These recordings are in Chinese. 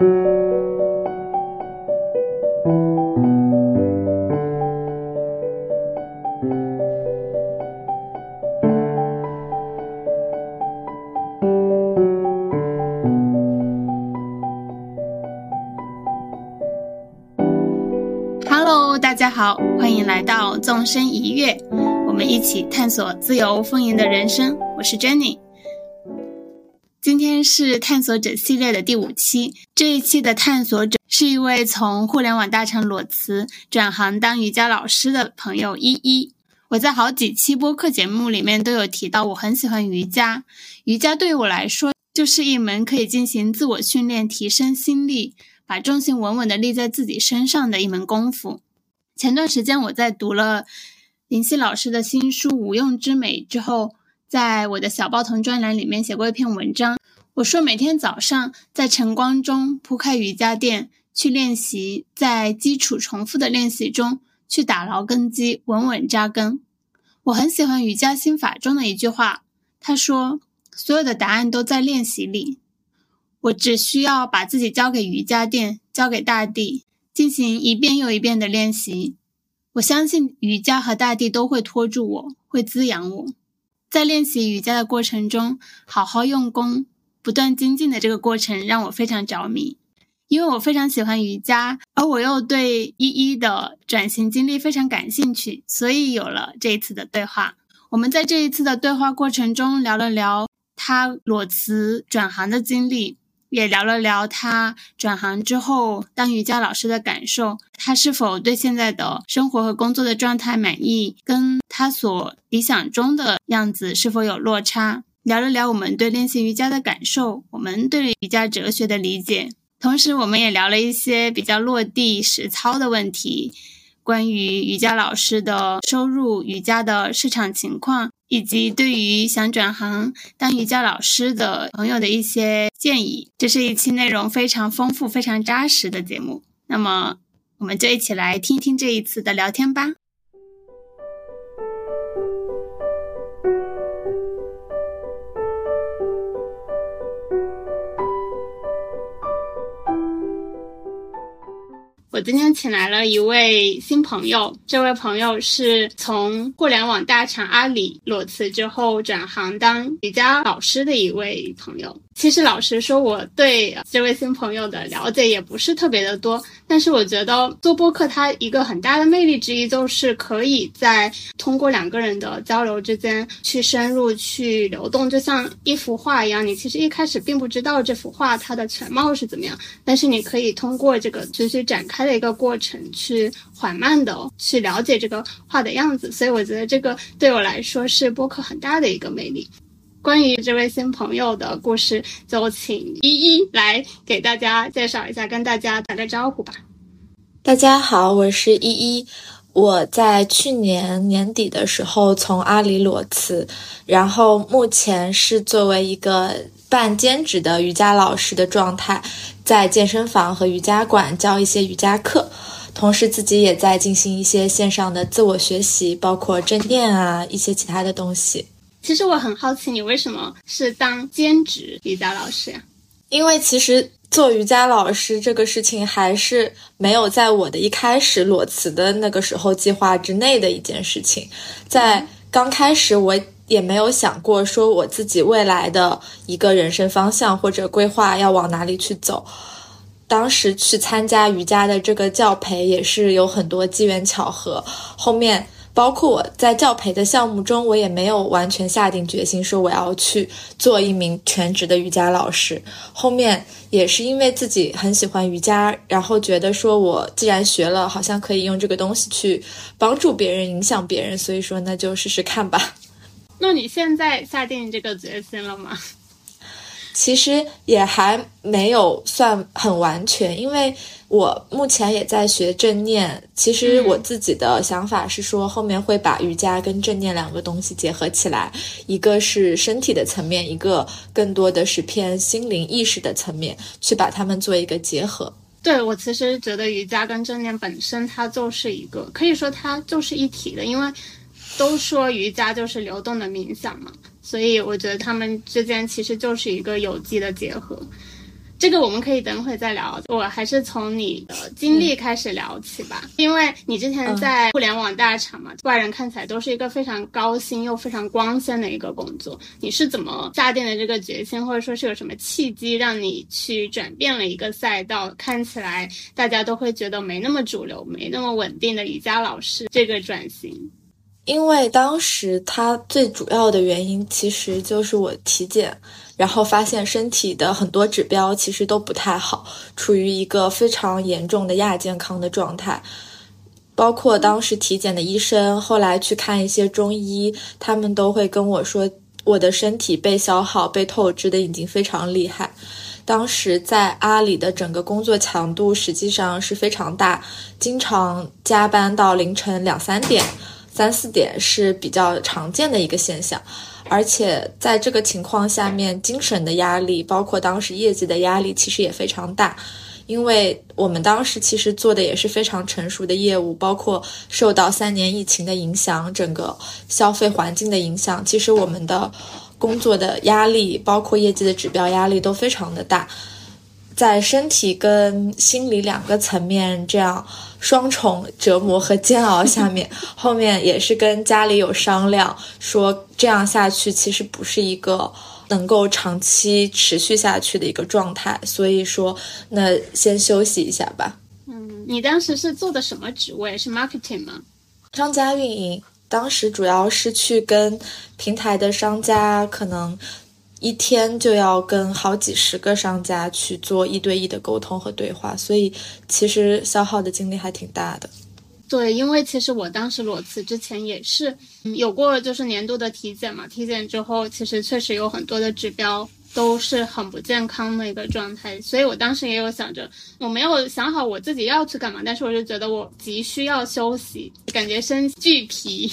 大家好，欢迎来到纵身一跃，我们一起探索自由丰盈的人生。我是 Jenny。今天是探索者系列的第五期，这一期的探索者是一位从互联网大厂裸辞转行当瑜伽老师的朋友依依。我在好几期播客节目里面都有提到，我很喜欢瑜伽。瑜伽对我来说，就是一门可以进行自我训练、提升心力、把重心稳稳的立在自己身上的一门功夫。前段时间我在读了林夕老师的新书《无用之美》之后。在我的小报童专栏里面写过一篇文章，我说每天早上在晨光中铺开瑜伽垫去练习，在基础重复的练习中去打牢根基，稳稳扎根。我很喜欢瑜伽心法中的一句话，他说：“所有的答案都在练习里，我只需要把自己交给瑜伽垫，交给大地，进行一遍又一遍的练习。我相信瑜伽和大地都会托住我，会滋养我。”在练习瑜伽的过程中，好好用功、不断精进的这个过程让我非常着迷，因为我非常喜欢瑜伽，而我又对依依的转型经历非常感兴趣，所以有了这一次的对话。我们在这一次的对话过程中聊了聊他裸辞转行的经历。也聊了聊他转行之后当瑜伽老师的感受，他是否对现在的生活和工作的状态满意，跟他所理想中的样子是否有落差？聊了聊我们对练习瑜伽的感受，我们对瑜伽哲学的理解，同时我们也聊了一些比较落地实操的问题。关于瑜伽老师的收入、瑜伽的市场情况，以及对于想转行当瑜伽老师的朋友的一些建议，这是一期内容非常丰富、非常扎实的节目。那么，我们就一起来听一听这一次的聊天吧。我今天请来了一位新朋友，这位朋友是从互联网大厂阿里裸辞之后转行当瑜伽老师的一位朋友。其实老实说，我对这位新朋友的了解也不是特别的多，但是我觉得做播客它一个很大的魅力之一，就是可以在通过两个人的交流之间去深入、去流动，就像一幅画一样。你其实一开始并不知道这幅画它的全貌是怎么样，但是你可以通过这个持续展开的一个过程，去缓慢的去了解这个画的样子。所以我觉得这个对我来说是播客很大的一个魅力。关于这位新朋友的故事，就请依依来给大家介绍一下，跟大家打个招呼吧。大家好，我是依依。我在去年年底的时候从阿里裸辞，然后目前是作为一个半兼职的瑜伽老师的状态，在健身房和瑜伽馆教一些瑜伽课，同时自己也在进行一些线上的自我学习，包括正念啊一些其他的东西。其实我很好奇，你为什么是当兼职瑜伽老师呀？因为其实做瑜伽老师这个事情还是没有在我的一开始裸辞的那个时候计划之内的一件事情。在刚开始，我也没有想过说我自己未来的一个人生方向或者规划要往哪里去走。当时去参加瑜伽的这个教培也是有很多机缘巧合，后面。包括我在教培的项目中，我也没有完全下定决心说我要去做一名全职的瑜伽老师。后面也是因为自己很喜欢瑜伽，然后觉得说我既然学了，好像可以用这个东西去帮助别人、影响别人，所以说那就试试看吧。那你现在下定这个决心了吗？其实也还没有算很完全，因为我目前也在学正念。其实我自己的想法是说，后面会把瑜伽跟正念两个东西结合起来，一个是身体的层面，一个更多的是偏心灵意识的层面，去把它们做一个结合。对我其实觉得瑜伽跟正念本身它就是一个，可以说它就是一体的，因为都说瑜伽就是流动的冥想嘛。所以我觉得他们之间其实就是一个有机的结合。这个我们可以等会再聊。我还是从你的经历开始聊起吧，因为你之前在互联网大厂嘛，外人看起来都是一个非常高薪又非常光鲜的一个工作。你是怎么下定的这个决心，或者说是有什么契机让你去转变了一个赛道？看起来大家都会觉得没那么主流、没那么稳定的瑜伽老师这个转型。因为当时他最主要的原因其实就是我体检，然后发现身体的很多指标其实都不太好，处于一个非常严重的亚健康的状态。包括当时体检的医生，后来去看一些中医，他们都会跟我说，我的身体被消耗、被透支的已经非常厉害。当时在阿里的整个工作强度实际上是非常大，经常加班到凌晨两三点。三四点是比较常见的一个现象，而且在这个情况下面，精神的压力，包括当时业绩的压力，其实也非常大。因为我们当时其实做的也是非常成熟的业务，包括受到三年疫情的影响，整个消费环境的影响，其实我们的工作的压力，包括业绩的指标压力都非常的大。在身体跟心理两个层面这样双重折磨和煎熬下面，后面也是跟家里有商量，说这样下去其实不是一个能够长期持续下去的一个状态，所以说那先休息一下吧。嗯，你当时是做的什么职位？是 marketing 吗？商家运营，当时主要是去跟平台的商家可能。一天就要跟好几十个商家去做一对一的沟通和对话，所以其实消耗的精力还挺大的。对，因为其实我当时裸辞之前也是有过就是年度的体检嘛，体检之后其实确实有很多的指标都是很不健康的一个状态，所以我当时也有想着，我没有想好我自己要去干嘛，但是我就觉得我急需要休息，感觉身俱疲。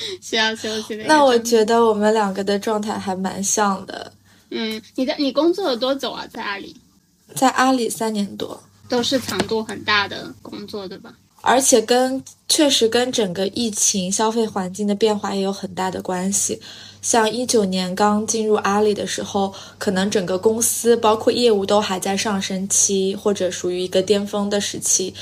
需要休息的。那我觉得我们两个的状态还蛮像的。嗯，你的你工作了多久啊？在阿里？在阿里三年多，都是强度很大的工作，对吧？而且跟确实跟整个疫情消费环境的变化也有很大的关系。像一九年刚进入阿里的时候，可能整个公司包括业务都还在上升期，或者属于一个巅峰的时期。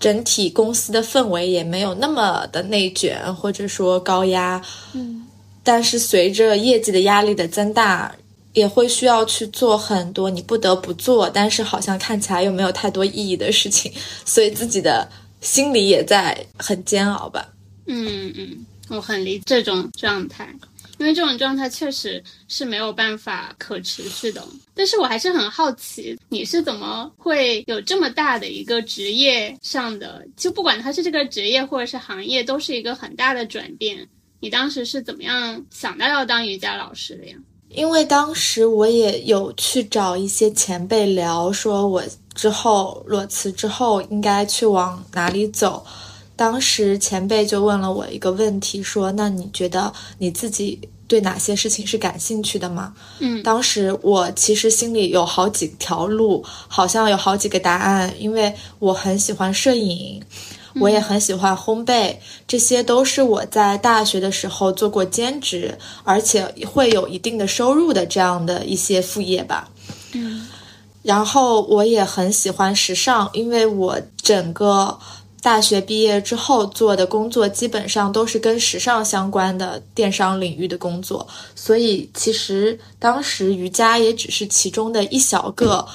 整体公司的氛围也没有那么的内卷，或者说高压。嗯，但是随着业绩的压力的增大，也会需要去做很多你不得不做，但是好像看起来又没有太多意义的事情，所以自己的心里也在很煎熬吧。嗯嗯，我很理这种状态。因为这种状态确实是没有办法可持续的，但是我还是很好奇，你是怎么会有这么大的一个职业上的，就不管它是这个职业或者是行业，都是一个很大的转变。你当时是怎么样想到要当瑜伽老师的呀？因为当时我也有去找一些前辈聊，说我之后裸辞之后应该去往哪里走。当时前辈就问了我一个问题，说：“那你觉得你自己对哪些事情是感兴趣的吗？”嗯，当时我其实心里有好几条路，好像有好几个答案，因为我很喜欢摄影，我也很喜欢烘焙，这些都是我在大学的时候做过兼职，而且会有一定的收入的这样的一些副业吧。嗯，然后我也很喜欢时尚，因为我整个。大学毕业之后做的工作基本上都是跟时尚相关的电商领域的工作，所以其实当时瑜伽也只是其中的一小个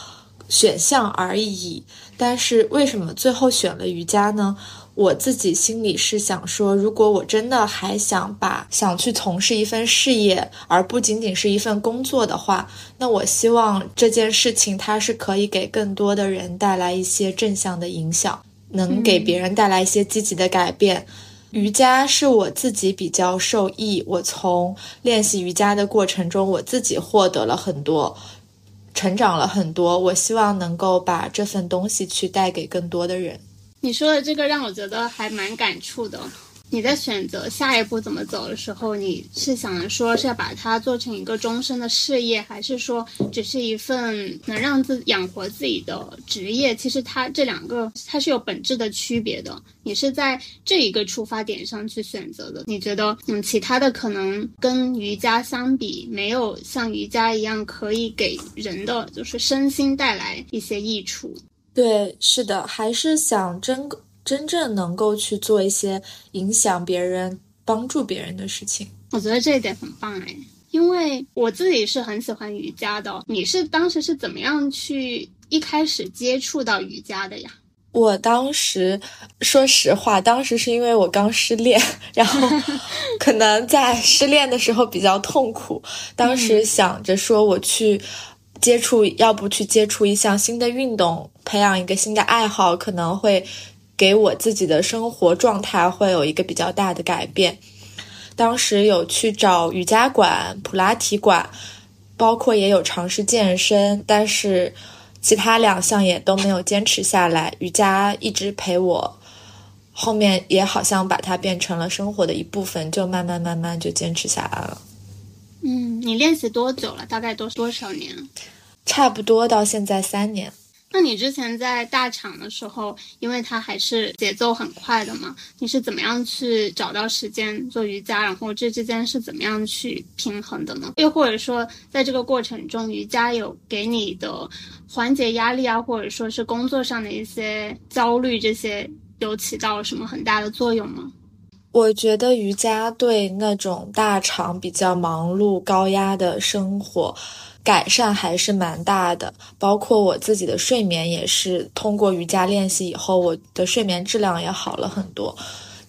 选项而已。但是为什么最后选了瑜伽呢？我自己心里是想说，如果我真的还想把想去从事一份事业，而不仅仅是一份工作的话，那我希望这件事情它是可以给更多的人带来一些正向的影响。能给别人带来一些积极的改变。瑜伽是我自己比较受益，我从练习瑜伽的过程中，我自己获得了很多，成长了很多。我希望能够把这份东西去带给更多的人。你说的这个让我觉得还蛮感触的。你在选择下一步怎么走的时候，你是想说是要把它做成一个终身的事业，还是说只是一份能让自养活自己的职业？其实它这两个它是有本质的区别的。你是在这一个出发点上去选择的。你觉得，嗯，其他的可能跟瑜伽相比，没有像瑜伽一样可以给人的就是身心带来一些益处。对，是的，还是想真。真正能够去做一些影响别人、帮助别人的事情，我觉得这一点很棒哎。因为我自己是很喜欢瑜伽的。你是当时是怎么样去一开始接触到瑜伽的呀？我当时说实话，当时是因为我刚失恋，然后 可能在失恋的时候比较痛苦，当时想着说我去接触，要不去接触一项新的运动，培养一个新的爱好，可能会。给我自己的生活状态会有一个比较大的改变。当时有去找瑜伽馆、普拉提馆，包括也有尝试健身，但是其他两项也都没有坚持下来。瑜伽一直陪我，后面也好像把它变成了生活的一部分，就慢慢慢慢就坚持下来了。嗯，你练习多久了？大概多多少年？差不多到现在三年。那你之前在大厂的时候，因为它还是节奏很快的嘛，你是怎么样去找到时间做瑜伽？然后这之间是怎么样去平衡的呢？又或者说，在这个过程中，瑜伽有给你的缓解压力啊，或者说是工作上的一些焦虑，这些有起到什么很大的作用吗？我觉得瑜伽对那种大厂比较忙碌、高压的生活。改善还是蛮大的，包括我自己的睡眠也是通过瑜伽练习以后，我的睡眠质量也好了很多。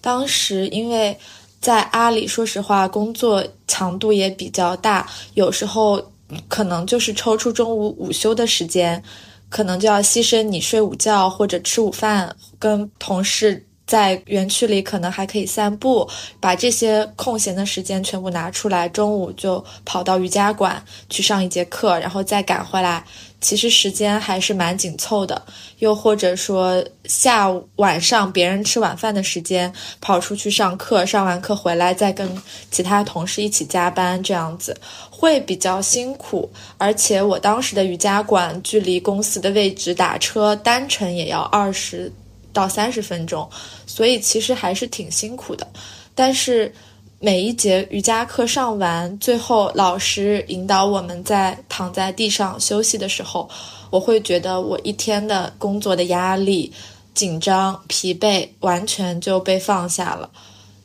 当时因为在阿里，说实话工作强度也比较大，有时候可能就是抽出中午午休的时间，可能就要牺牲你睡午觉或者吃午饭，跟同事。在园区里可能还可以散步，把这些空闲的时间全部拿出来，中午就跑到瑜伽馆去上一节课，然后再赶回来。其实时间还是蛮紧凑的。又或者说下午晚上别人吃晚饭的时间，跑出去上课，上完课回来再跟其他同事一起加班，这样子会比较辛苦。而且我当时的瑜伽馆距离公司的位置打车单程也要二十。到三十分钟，所以其实还是挺辛苦的。但是每一节瑜伽课上完，最后老师引导我们在躺在地上休息的时候，我会觉得我一天的工作的压力、紧张、疲惫完全就被放下了。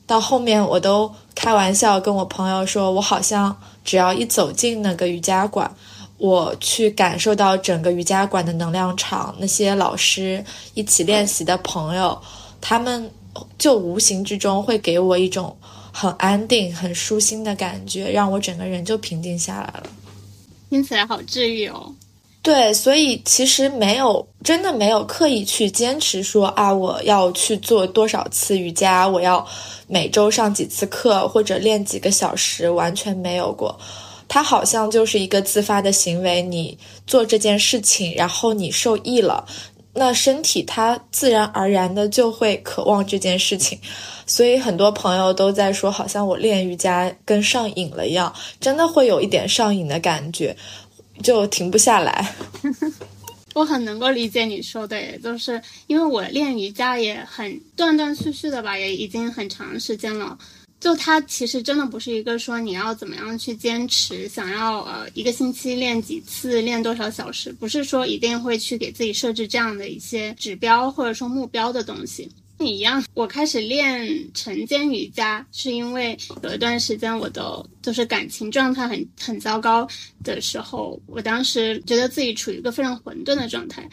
到后面我都开玩笑跟我朋友说，我好像只要一走进那个瑜伽馆。我去感受到整个瑜伽馆的能量场，那些老师一起练习的朋友，他们就无形之中会给我一种很安定、很舒心的感觉，让我整个人就平静下来了。听起来好治愈哦。对，所以其实没有真的没有刻意去坚持说啊，我要去做多少次瑜伽，我要每周上几次课或者练几个小时，完全没有过。它好像就是一个自发的行为，你做这件事情，然后你受益了，那身体它自然而然的就会渴望这件事情。所以很多朋友都在说，好像我练瑜伽跟上瘾了一样，真的会有一点上瘾的感觉，就停不下来。我很能够理解你说的，也就是因为我练瑜伽也很断断续续的吧，也已经很长时间了。就它其实真的不是一个说你要怎么样去坚持，想要呃一个星期练几次，练多少小时，不是说一定会去给自己设置这样的一些指标或者说目标的东西。你一样，我开始练晨间瑜伽是因为有一段时间我的就是感情状态很很糟糕的时候，我当时觉得自己处于一个非常混沌的状态，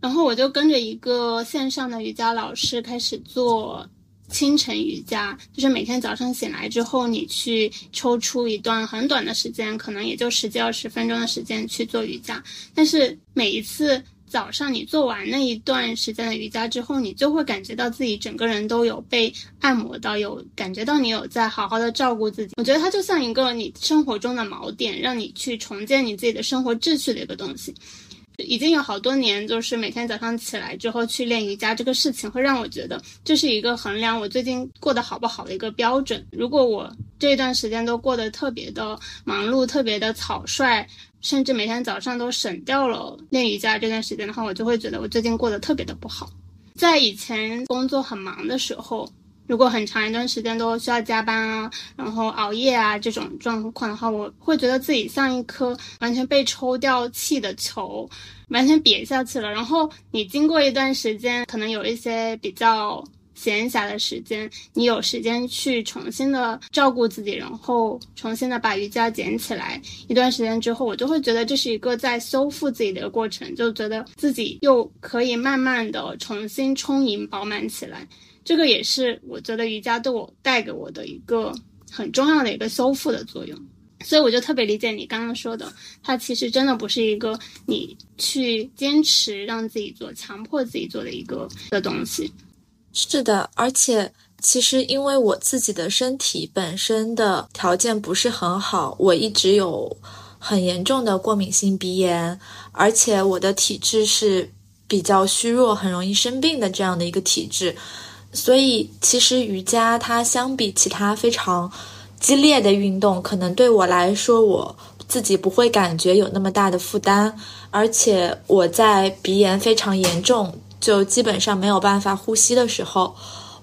然后我就跟着一个线上的瑜伽老师开始做。清晨瑜伽就是每天早上醒来之后，你去抽出一段很短的时间，可能也就十几二十分钟的时间去做瑜伽。但是每一次早上你做完那一段时间的瑜伽之后，你就会感觉到自己整个人都有被按摩到，有感觉到你有在好好的照顾自己。我觉得它就像一个你生活中的锚点，让你去重建你自己的生活秩序的一个东西。已经有好多年，就是每天早上起来之后去练瑜伽这个事情，会让我觉得这是一个衡量我最近过得好不好的一个标准。如果我这段时间都过得特别的忙碌，特别的草率，甚至每天早上都省掉了练瑜伽这段时间的话，我就会觉得我最近过得特别的不好。在以前工作很忙的时候。如果很长一段时间都需要加班啊，然后熬夜啊这种状况的话，我会觉得自己像一颗完全被抽掉气的球，完全瘪下去了。然后你经过一段时间，可能有一些比较闲暇的时间，你有时间去重新的照顾自己，然后重新的把瑜伽捡起来。一段时间之后，我就会觉得这是一个在修复自己的过程，就觉得自己又可以慢慢的重新充盈饱满起来。这个也是我觉得瑜伽对我带给我的一个很重要的一个修复的作用，所以我就特别理解你刚刚说的，它其实真的不是一个你去坚持让自己做、强迫自己做的一个的东西。是的，而且其实因为我自己的身体本身的条件不是很好，我一直有很严重的过敏性鼻炎，而且我的体质是比较虚弱、很容易生病的这样的一个体质。所以，其实瑜伽它相比其他非常激烈的运动，可能对我来说，我自己不会感觉有那么大的负担。而且我在鼻炎非常严重，就基本上没有办法呼吸的时候，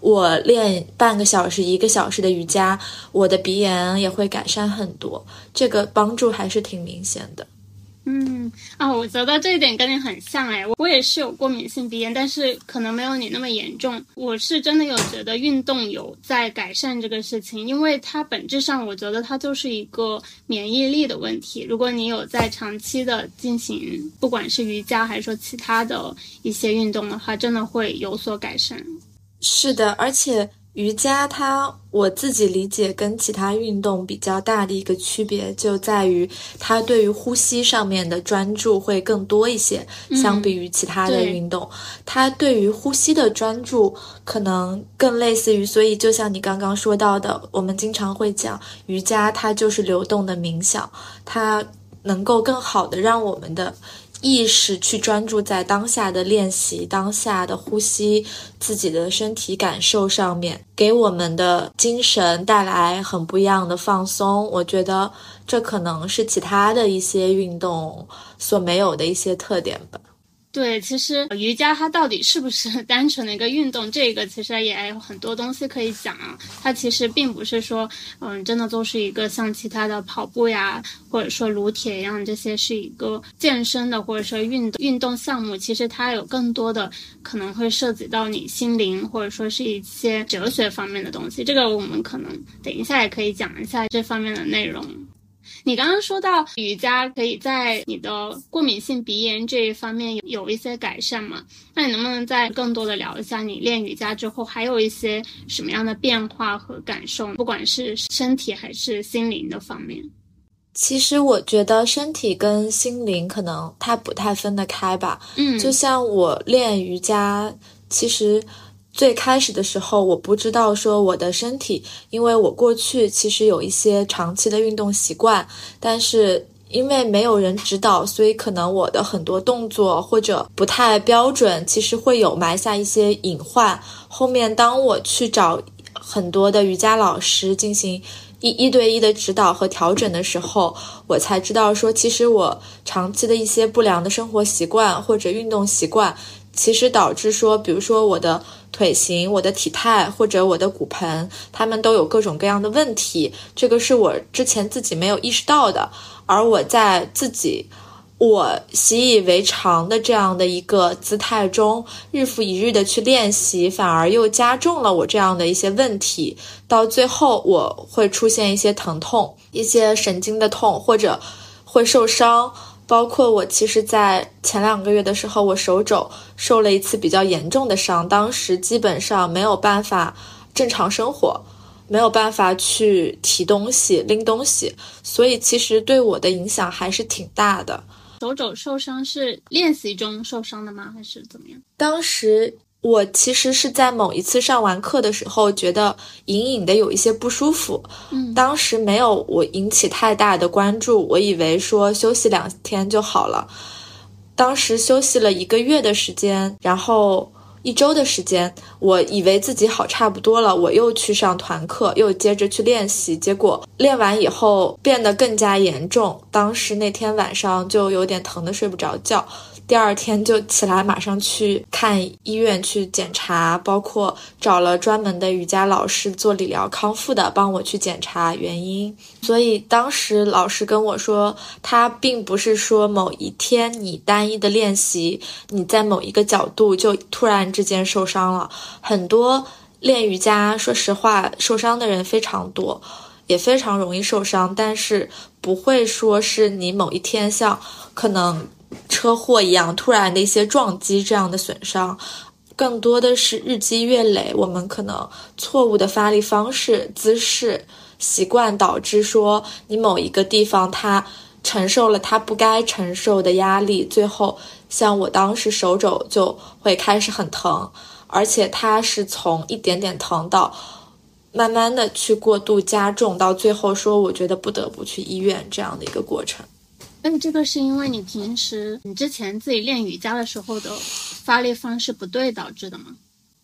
我练半个小时、一个小时的瑜伽，我的鼻炎也会改善很多。这个帮助还是挺明显的。嗯啊，我觉得这一点跟你很像哎，我也是有过敏性鼻炎，但是可能没有你那么严重。我是真的有觉得运动有在改善这个事情，因为它本质上我觉得它就是一个免疫力的问题。如果你有在长期的进行，不管是瑜伽还是说其他的一些运动的话，真的会有所改善。是的，而且。瑜伽，它我自己理解跟其他运动比较大的一个区别，就在于它对于呼吸上面的专注会更多一些，相比于其他的运动，它对于呼吸的专注可能更类似于，所以就像你刚刚说到的，我们经常会讲瑜伽，它就是流动的冥想，它能够更好的让我们的。意识去专注在当下的练习、当下的呼吸、自己的身体感受上面，给我们的精神带来很不一样的放松。我觉得这可能是其他的一些运动所没有的一些特点吧。对，其实瑜伽它到底是不是 单纯的一个运动？这个其实也有很多东西可以讲啊。它其实并不是说，嗯，真的都是一个像其他的跑步呀，或者说撸铁一样，这些是一个健身的或者说运动运动项目。其实它有更多的可能会涉及到你心灵，或者说是一些哲学方面的东西。这个我们可能等一下也可以讲一下这方面的内容。你刚刚说到瑜伽可以在你的过敏性鼻炎这一方面有有一些改善嘛？那你能不能再更多的聊一下你练瑜伽之后还有一些什么样的变化和感受？不管是身体还是心灵的方面。其实我觉得身体跟心灵可能它不太分得开吧。嗯，就像我练瑜伽，其实。最开始的时候，我不知道说我的身体，因为我过去其实有一些长期的运动习惯，但是因为没有人指导，所以可能我的很多动作或者不太标准，其实会有埋下一些隐患。后面当我去找很多的瑜伽老师进行一一对一的指导和调整的时候，我才知道说，其实我长期的一些不良的生活习惯或者运动习惯，其实导致说，比如说我的。腿型、我的体态或者我的骨盆，他们都有各种各样的问题。这个是我之前自己没有意识到的，而我在自己我习以为常的这样的一个姿态中，日复一日的去练习，反而又加重了我这样的一些问题。到最后，我会出现一些疼痛、一些神经的痛，或者会受伤。包括我，其实，在前两个月的时候，我手肘受了一次比较严重的伤，当时基本上没有办法正常生活，没有办法去提东西、拎东西，所以其实对我的影响还是挺大的。手肘受伤是练习中受伤的吗？还是怎么样？当时。我其实是在某一次上完课的时候，觉得隐隐的有一些不舒服。嗯，当时没有我引起太大的关注，我以为说休息两天就好了。当时休息了一个月的时间，然后。一周的时间，我以为自己好差不多了，我又去上团课，又接着去练习，结果练完以后变得更加严重。当时那天晚上就有点疼的睡不着觉。第二天就起来，马上去看医院去检查，包括找了专门的瑜伽老师做理疗康复的，帮我去检查原因。所以当时老师跟我说，他并不是说某一天你单一的练习，你在某一个角度就突然之间受伤了。很多练瑜伽，说实话，受伤的人非常多，也非常容易受伤，但是不会说是你某一天像可能。车祸一样突然的一些撞击，这样的损伤，更多的是日积月累。我们可能错误的发力方式、姿势、习惯，导致说你某一个地方它承受了它不该承受的压力，最后像我当时手肘就会开始很疼，而且它是从一点点疼到慢慢的去过度加重，到最后说我觉得不得不去医院这样的一个过程。那这个是因为你平时你之前自己练瑜伽的时候的发力方式不对导致的吗？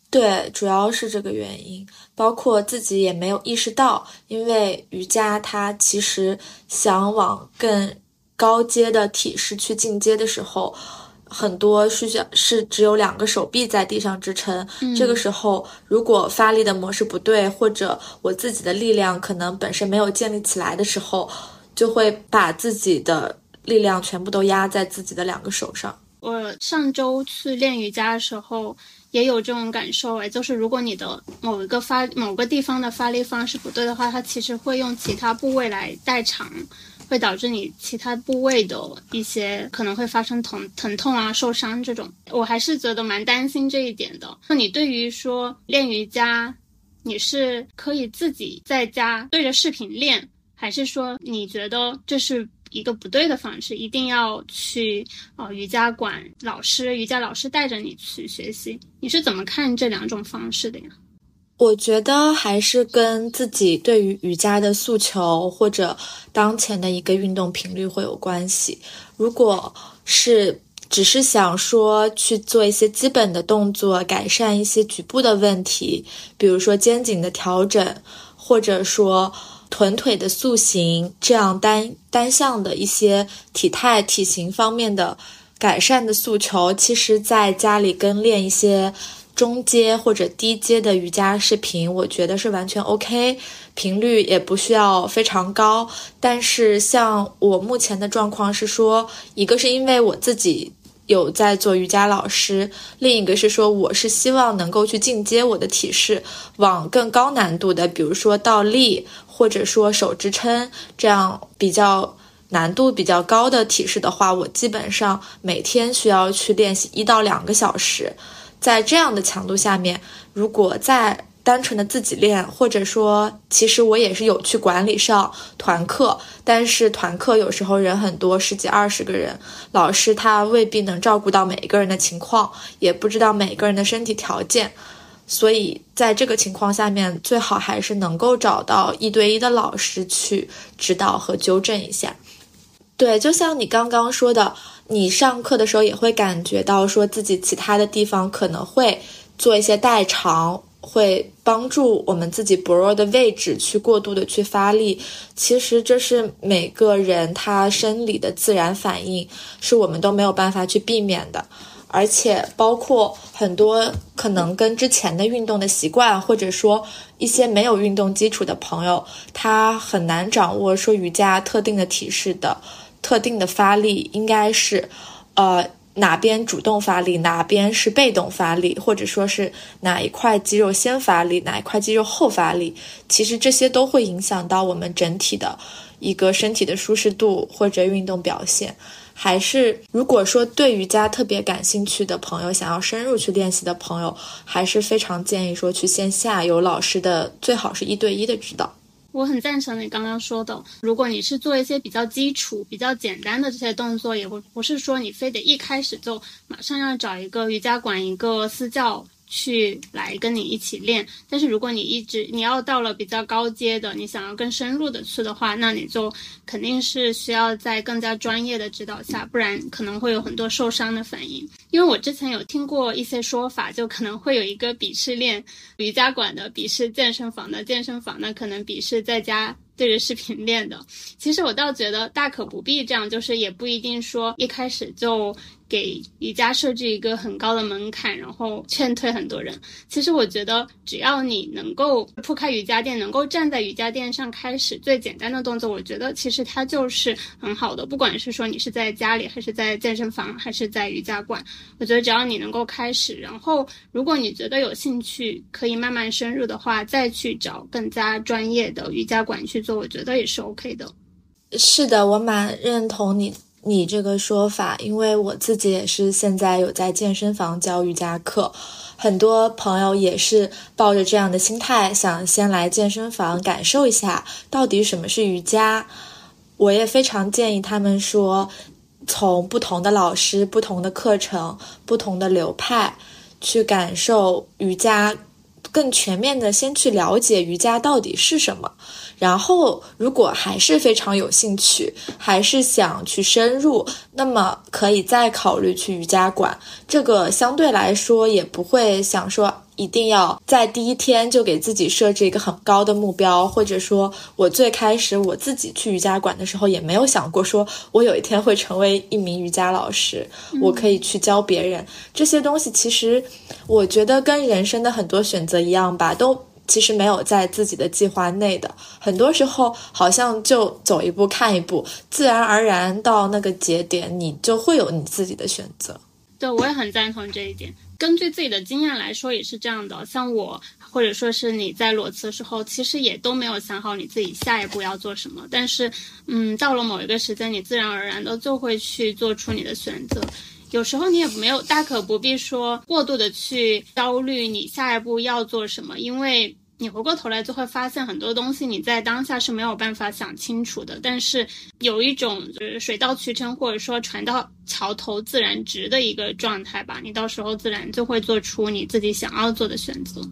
对，主要是这个原因，包括自己也没有意识到，因为瑜伽它其实想往更高阶的体式去进阶的时候，很多需要是只有两个手臂在地上支撑，这个时候如果发力的模式不对，或者我自己的力量可能本身没有建立起来的时候，就会把自己的。力量全部都压在自己的两个手上。我上周去练瑜伽的时候也有这种感受，哎，就是如果你的某一个发某个地方的发力方式不对的话，它其实会用其他部位来代偿，会导致你其他部位的一些可能会发生疼疼痛啊、受伤这种。我还是觉得蛮担心这一点的。那你对于说练瑜伽，你是可以自己在家对着视频练，还是说你觉得这是？一个不对的方式，一定要去呃瑜伽馆老师，瑜伽老师带着你去学习。你是怎么看这两种方式的呀？我觉得还是跟自己对于瑜伽的诉求或者当前的一个运动频率会有关系。如果是只是想说去做一些基本的动作，改善一些局部的问题，比如说肩颈的调整，或者说。臀腿的塑形，这样单单向的一些体态、体型方面的改善的诉求，其实在家里跟练一些中阶或者低阶的瑜伽视频，我觉得是完全 OK，频率也不需要非常高。但是像我目前的状况是说，一个是因为我自己。有在做瑜伽老师，另一个是说我是希望能够去进阶我的体式，往更高难度的，比如说倒立，或者说手支撑这样比较难度比较高的体式的话，我基本上每天需要去练习一到两个小时，在这样的强度下面，如果在单纯的自己练，或者说，其实我也是有去管理上团课，但是团课有时候人很多，十几二十个人，老师他未必能照顾到每一个人的情况，也不知道每个人的身体条件，所以在这个情况下面，最好还是能够找到一对一的老师去指导和纠正一下。对，就像你刚刚说的，你上课的时候也会感觉到说自己其他的地方可能会做一些代偿。会帮助我们自己薄弱的位置去过度的去发力，其实这是每个人他生理的自然反应，是我们都没有办法去避免的。而且包括很多可能跟之前的运动的习惯，或者说一些没有运动基础的朋友，他很难掌握说瑜伽特定的体式的特定的发力应该是，呃。哪边主动发力，哪边是被动发力，或者说是哪一块肌肉先发力，哪一块肌肉后发力，其实这些都会影响到我们整体的一个身体的舒适度或者运动表现。还是如果说对瑜伽特别感兴趣的朋友，想要深入去练习的朋友，还是非常建议说去线下有老师的，最好是一对一的指导。我很赞成你刚刚说的，如果你是做一些比较基础、比较简单的这些动作，也不不是说你非得一开始就马上要找一个瑜伽馆、一个私教去来跟你一起练。但是如果你一直你要到了比较高阶的，你想要更深入的去的话，那你就肯定是需要在更加专业的指导下，不然可能会有很多受伤的反应。因为我之前有听过一些说法，就可能会有一个鄙视链：瑜伽馆的鄙视健身房的，健身房呢可能鄙视在家。对着视频练的，其实我倒觉得大可不必这样，就是也不一定说一开始就。给瑜伽设置一个很高的门槛，然后劝退很多人。其实我觉得，只要你能够铺开瑜伽垫，能够站在瑜伽垫上开始最简单的动作，我觉得其实它就是很好的。不管是说你是在家里，还是在健身房，还是在瑜伽馆，我觉得只要你能够开始，然后如果你觉得有兴趣，可以慢慢深入的话，再去找更加专业的瑜伽馆去做，我觉得也是 OK 的。是的，我蛮认同你。你这个说法，因为我自己也是现在有在健身房教瑜伽课，很多朋友也是抱着这样的心态，想先来健身房感受一下到底什么是瑜伽。我也非常建议他们说，从不同的老师、不同的课程、不同的流派去感受瑜伽，更全面的先去了解瑜伽到底是什么。然后，如果还是非常有兴趣，还是想去深入，那么可以再考虑去瑜伽馆。这个相对来说也不会想说一定要在第一天就给自己设置一个很高的目标，或者说我最开始我自己去瑜伽馆的时候也没有想过说我有一天会成为一名瑜伽老师，我可以去教别人。这些东西其实我觉得跟人生的很多选择一样吧，都。其实没有在自己的计划内的，很多时候好像就走一步看一步，自然而然到那个节点，你就会有你自己的选择。对，我也很赞同这一点。根据自己的经验来说，也是这样的。像我，或者说是你在裸辞的时候，其实也都没有想好你自己下一步要做什么。但是，嗯，到了某一个时间，你自然而然的就会去做出你的选择。有时候你也没有大可不必说过度的去焦虑你下一步要做什么，因为。你回过头来就会发现很多东西你在当下是没有办法想清楚的，但是有一种就是水到渠成或者说船到桥头自然直的一个状态吧，你到时候自然就会做出你自己想要做的选择。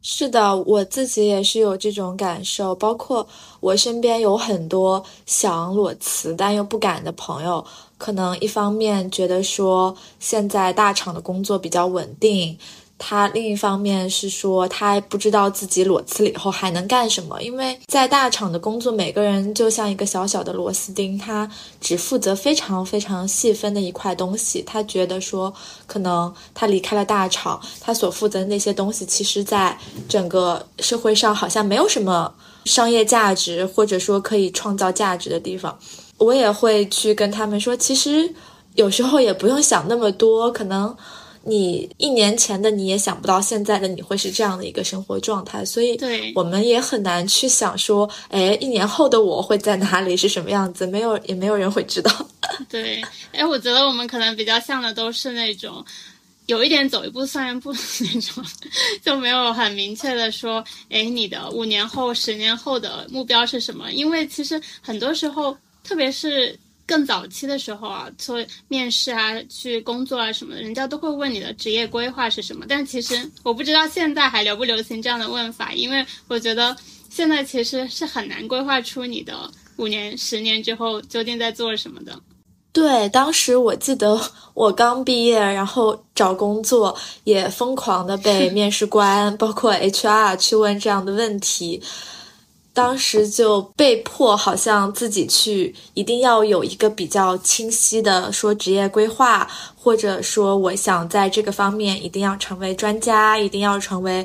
是的，我自己也是有这种感受，包括我身边有很多想裸辞但又不敢的朋友，可能一方面觉得说现在大厂的工作比较稳定。他另一方面是说，他不知道自己裸辞了以后还能干什么，因为在大厂的工作，每个人就像一个小小的螺丝钉，他只负责非常非常细分的一块东西。他觉得说，可能他离开了大厂，他所负责的那些东西，其实在整个社会上好像没有什么商业价值，或者说可以创造价值的地方。我也会去跟他们说，其实有时候也不用想那么多，可能。你一年前的你也想不到现在的你会是这样的一个生活状态，所以我们也很难去想说，哎，一年后的我会在哪里是什么样子？没有，也没有人会知道。对，哎，我觉得我们可能比较像的都是那种有一点走一步算一步的那种，就没有很明确的说，哎，你的五年后、十年后的目标是什么？因为其实很多时候，特别是。更早期的时候啊，做面试啊，去工作啊什么的，人家都会问你的职业规划是什么。但其实我不知道现在还流不流行这样的问法，因为我觉得现在其实是很难规划出你的五年、十年之后究竟在做什么的。对，当时我记得我刚毕业，然后找工作也疯狂的被 面试官包括 HR 去问这样的问题。当时就被迫，好像自己去一定要有一个比较清晰的说职业规划，或者说我想在这个方面一定要成为专家，一定要成为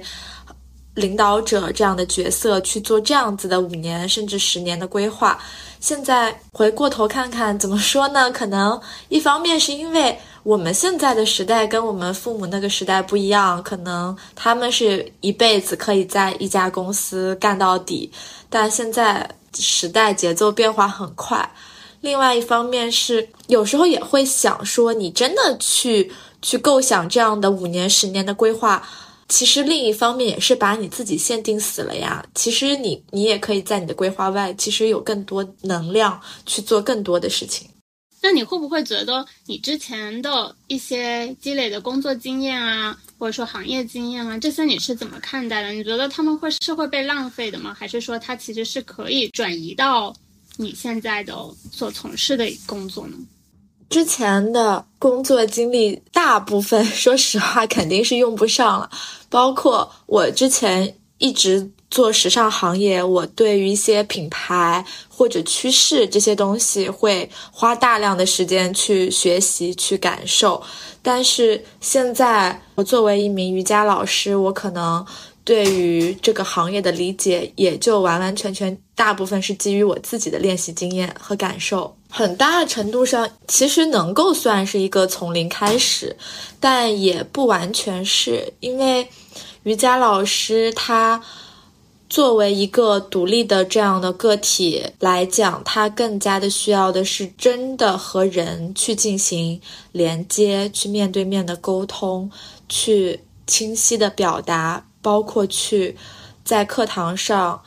领导者这样的角色去做这样子的五年甚至十年的规划。现在回过头看看，怎么说呢？可能一方面是因为。我们现在的时代跟我们父母那个时代不一样，可能他们是一辈子可以在一家公司干到底，但现在时代节奏变化很快。另外一方面是，有时候也会想说，你真的去去构想这样的五年、十年的规划，其实另一方面也是把你自己限定死了呀。其实你你也可以在你的规划外，其实有更多能量去做更多的事情。那你会不会觉得你之前的一些积累的工作经验啊，或者说行业经验啊，这些你是怎么看待的？你觉得他们会是会被浪费的吗？还是说它其实是可以转移到你现在的所从事的工作呢？之前的工作经历大部分，说实话肯定是用不上了。包括我之前一直做时尚行业，我对于一些品牌或者趋势这些东西会花大量的时间去学习、去感受。但是现在，我作为一名瑜伽老师，我可能。对于这个行业的理解，也就完完全全大部分是基于我自己的练习经验和感受，很大程度上其实能够算是一个从零开始，但也不完全是因为瑜伽老师他作为一个独立的这样的个体来讲，他更加的需要的是真的和人去进行连接，去面对面的沟通，去清晰的表达。包括去在课堂上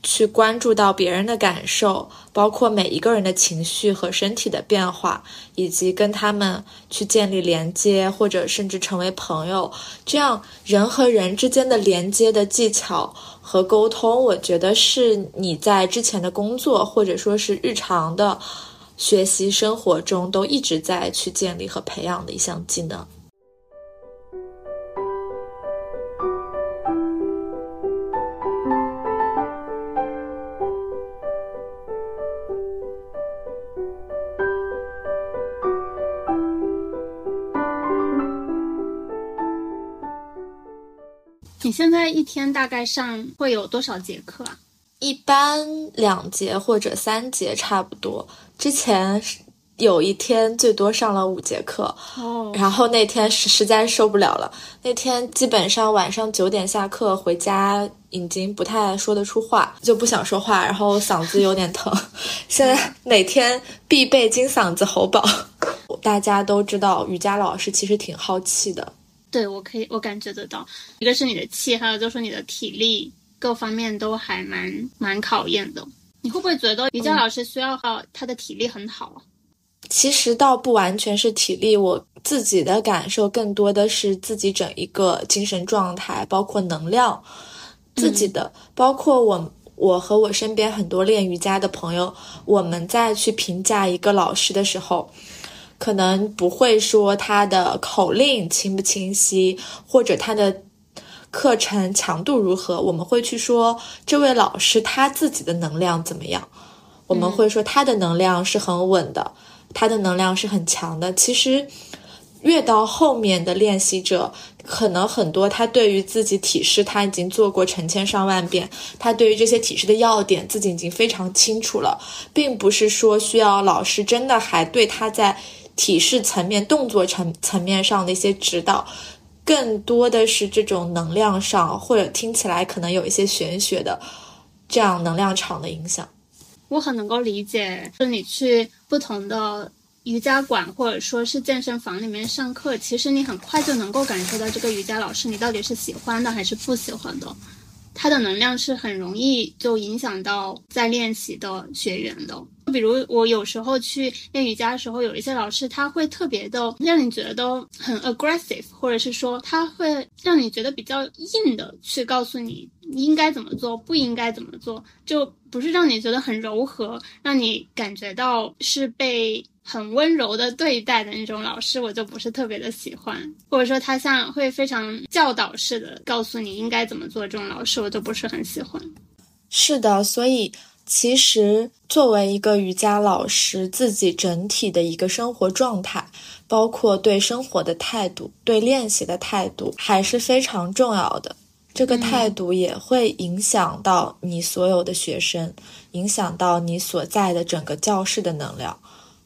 去关注到别人的感受，包括每一个人的情绪和身体的变化，以及跟他们去建立连接，或者甚至成为朋友，这样人和人之间的连接的技巧和沟通，我觉得是你在之前的工作或者说是日常的学习生活中都一直在去建立和培养的一项技能。你现在一天大概上会有多少节课啊？一般两节或者三节差不多。之前有一天最多上了五节课，哦，然后那天实实在受不了了。那天基本上晚上九点下课回家，已经不太说得出话，就不想说话，然后嗓子有点疼。现在每天必备金嗓子喉宝。大家都知道，瑜伽老师其实挺好气的。对，我可以，我感觉得到，一个是你的气，还有就是你的体力，各方面都还蛮蛮考验的。你会不会觉得瑜伽老师需要好他的体力很好？其实倒不完全是体力，我自己的感受更多的是自己整一个精神状态，包括能量，自己的，包括我，我和我身边很多练瑜伽的朋友，我们在去评价一个老师的时候。可能不会说他的口令清不清晰，或者他的课程强度如何，我们会去说这位老师他自己的能量怎么样，我们会说他的能量是很稳的，他的能量是很强的。其实越到后面的练习者，可能很多他对于自己体式他已经做过成千上万遍，他对于这些体式的要点自己已经非常清楚了，并不是说需要老师真的还对他在。体式层面、动作层层面上的一些指导，更多的是这种能量上，或者听起来可能有一些玄学的这样能量场的影响。我很能够理解，就你去不同的瑜伽馆或者说是健身房里面上课，其实你很快就能够感受到这个瑜伽老师你到底是喜欢的还是不喜欢的。他的能量是很容易就影响到在练习的学员的。比如我有时候去练瑜伽的时候，有一些老师他会特别的让你觉得很 aggressive，或者是说他会让你觉得比较硬的去告诉你应该怎么做，不应该怎么做，就不是让你觉得很柔和，让你感觉到是被很温柔的对待的那种老师，我就不是特别的喜欢。或者说他像会非常教导式的告诉你应该怎么做这种老师，我就不是很喜欢。是的，所以。其实，作为一个瑜伽老师，自己整体的一个生活状态，包括对生活的态度、对练习的态度，还是非常重要的。这个态度也会影响到你所有的学生，影响到你所在的整个教室的能量，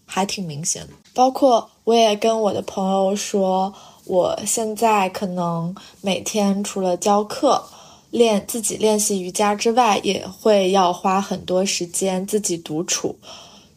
还挺明显的。包括我也跟我的朋友说，我现在可能每天除了教课。练自己练习瑜伽之外，也会要花很多时间自己独处，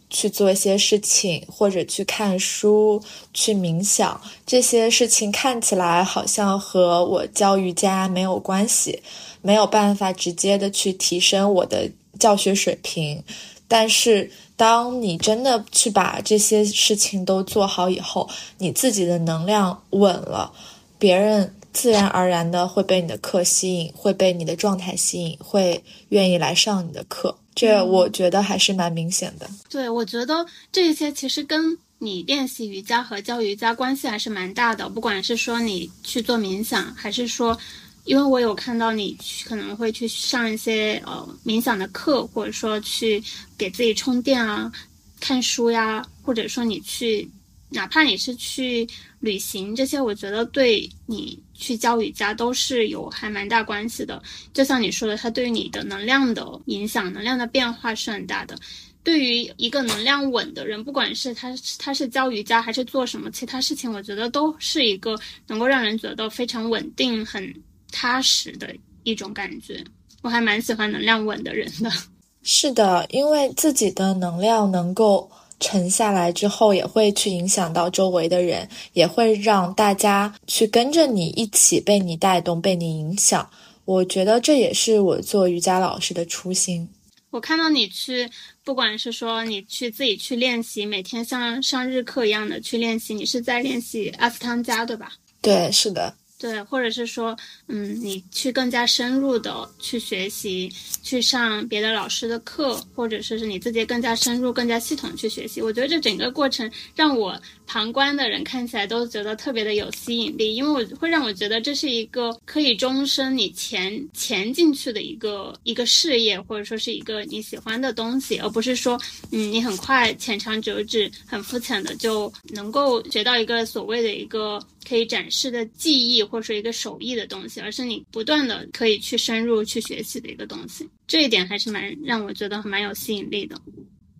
去做一些事情，或者去看书、去冥想。这些事情看起来好像和我教瑜伽没有关系，没有办法直接的去提升我的教学水平。但是，当你真的去把这些事情都做好以后，你自己的能量稳了，别人。自然而然的会被你的课吸引，会被你的状态吸引，会愿意来上你的课。这我觉得还是蛮明显的。对，我觉得这些其实跟你练习瑜伽和教瑜伽关系还是蛮大的。不管是说你去做冥想，还是说，因为我有看到你可能会去上一些呃冥想的课，或者说去给自己充电啊，看书呀，或者说你去，哪怕你是去旅行，这些我觉得对你。去教瑜伽都是有还蛮大关系的，就像你说的，它对于你的能量的影响、能量的变化是很大的。对于一个能量稳的人，不管是他他是教瑜伽还是做什么其他事情，我觉得都是一个能够让人觉得非常稳定、很踏实的一种感觉。我还蛮喜欢能量稳的人的。是的，因为自己的能量能够。沉下来之后，也会去影响到周围的人，也会让大家去跟着你一起被你带动、被你影响。我觉得这也是我做瑜伽老师的初心。我看到你去，不管是说你去自己去练习，每天像上日课一样的去练习，你是在练习阿斯汤加，对吧？对，是的。对，或者是说，嗯，你去更加深入的去学习，去上别的老师的课，或者说是你自己更加深入、更加系统去学习。我觉得这整个过程让我旁观的人看起来都觉得特别的有吸引力，因为我会让我觉得这是一个可以终身你潜潜进去的一个一个事业，或者说是一个你喜欢的东西，而不是说，嗯，你很快浅尝辄止、很肤浅的就能够学到一个所谓的一个。可以展示的技艺，或者说一个手艺的东西，而是你不断的可以去深入去学习的一个东西。这一点还是蛮让我觉得蛮有吸引力的。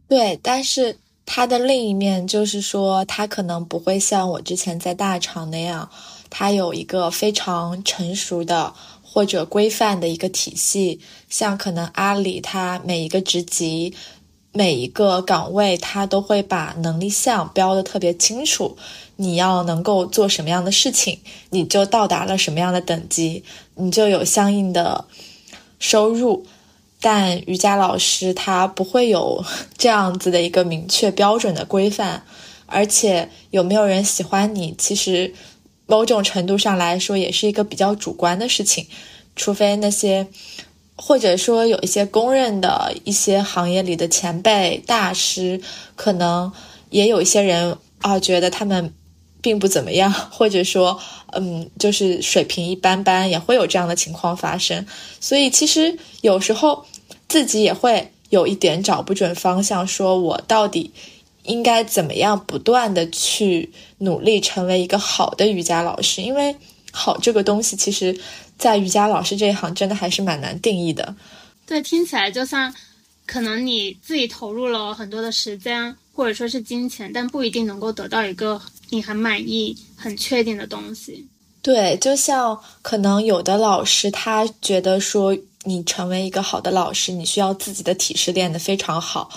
对，但是它的另一面就是说，它可能不会像我之前在大厂那样，它有一个非常成熟的或者规范的一个体系。像可能阿里，它每一个职级、每一个岗位，它都会把能力项标的特别清楚。你要能够做什么样的事情，你就到达了什么样的等级，你就有相应的收入。但瑜伽老师他不会有 这样子的一个明确标准的规范，而且有没有人喜欢你，其实某种程度上来说也是一个比较主观的事情。除非那些，或者说有一些公认的一些行业里的前辈大师，可能也有一些人啊觉得他们。并不怎么样，或者说，嗯，就是水平一般般，也会有这样的情况发生。所以其实有时候自己也会有一点找不准方向，说我到底应该怎么样不断的去努力成为一个好的瑜伽老师？因为好这个东西，其实，在瑜伽老师这一行真的还是蛮难定义的。对，听起来就像可能你自己投入了很多的时间，或者说是金钱，但不一定能够得到一个。你很满意、很确定的东西，对，就像可能有的老师他觉得说，你成为一个好的老师，你需要自己的体式练得非常好。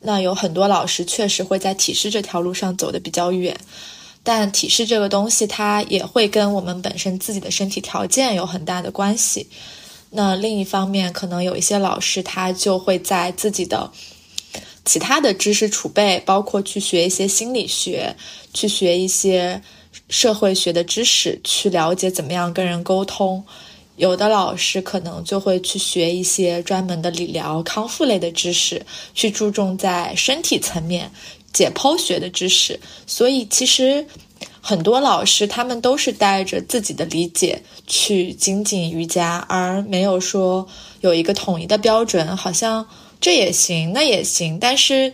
那有很多老师确实会在体式这条路上走得比较远，但体式这个东西，它也会跟我们本身自己的身体条件有很大的关系。那另一方面，可能有一些老师他就会在自己的。其他的知识储备，包括去学一些心理学，去学一些社会学的知识，去了解怎么样跟人沟通。有的老师可能就会去学一些专门的理疗、康复类的知识，去注重在身体层面解剖学的知识。所以，其实很多老师他们都是带着自己的理解去精进瑜伽，而没有说有一个统一的标准，好像。这也行，那也行，但是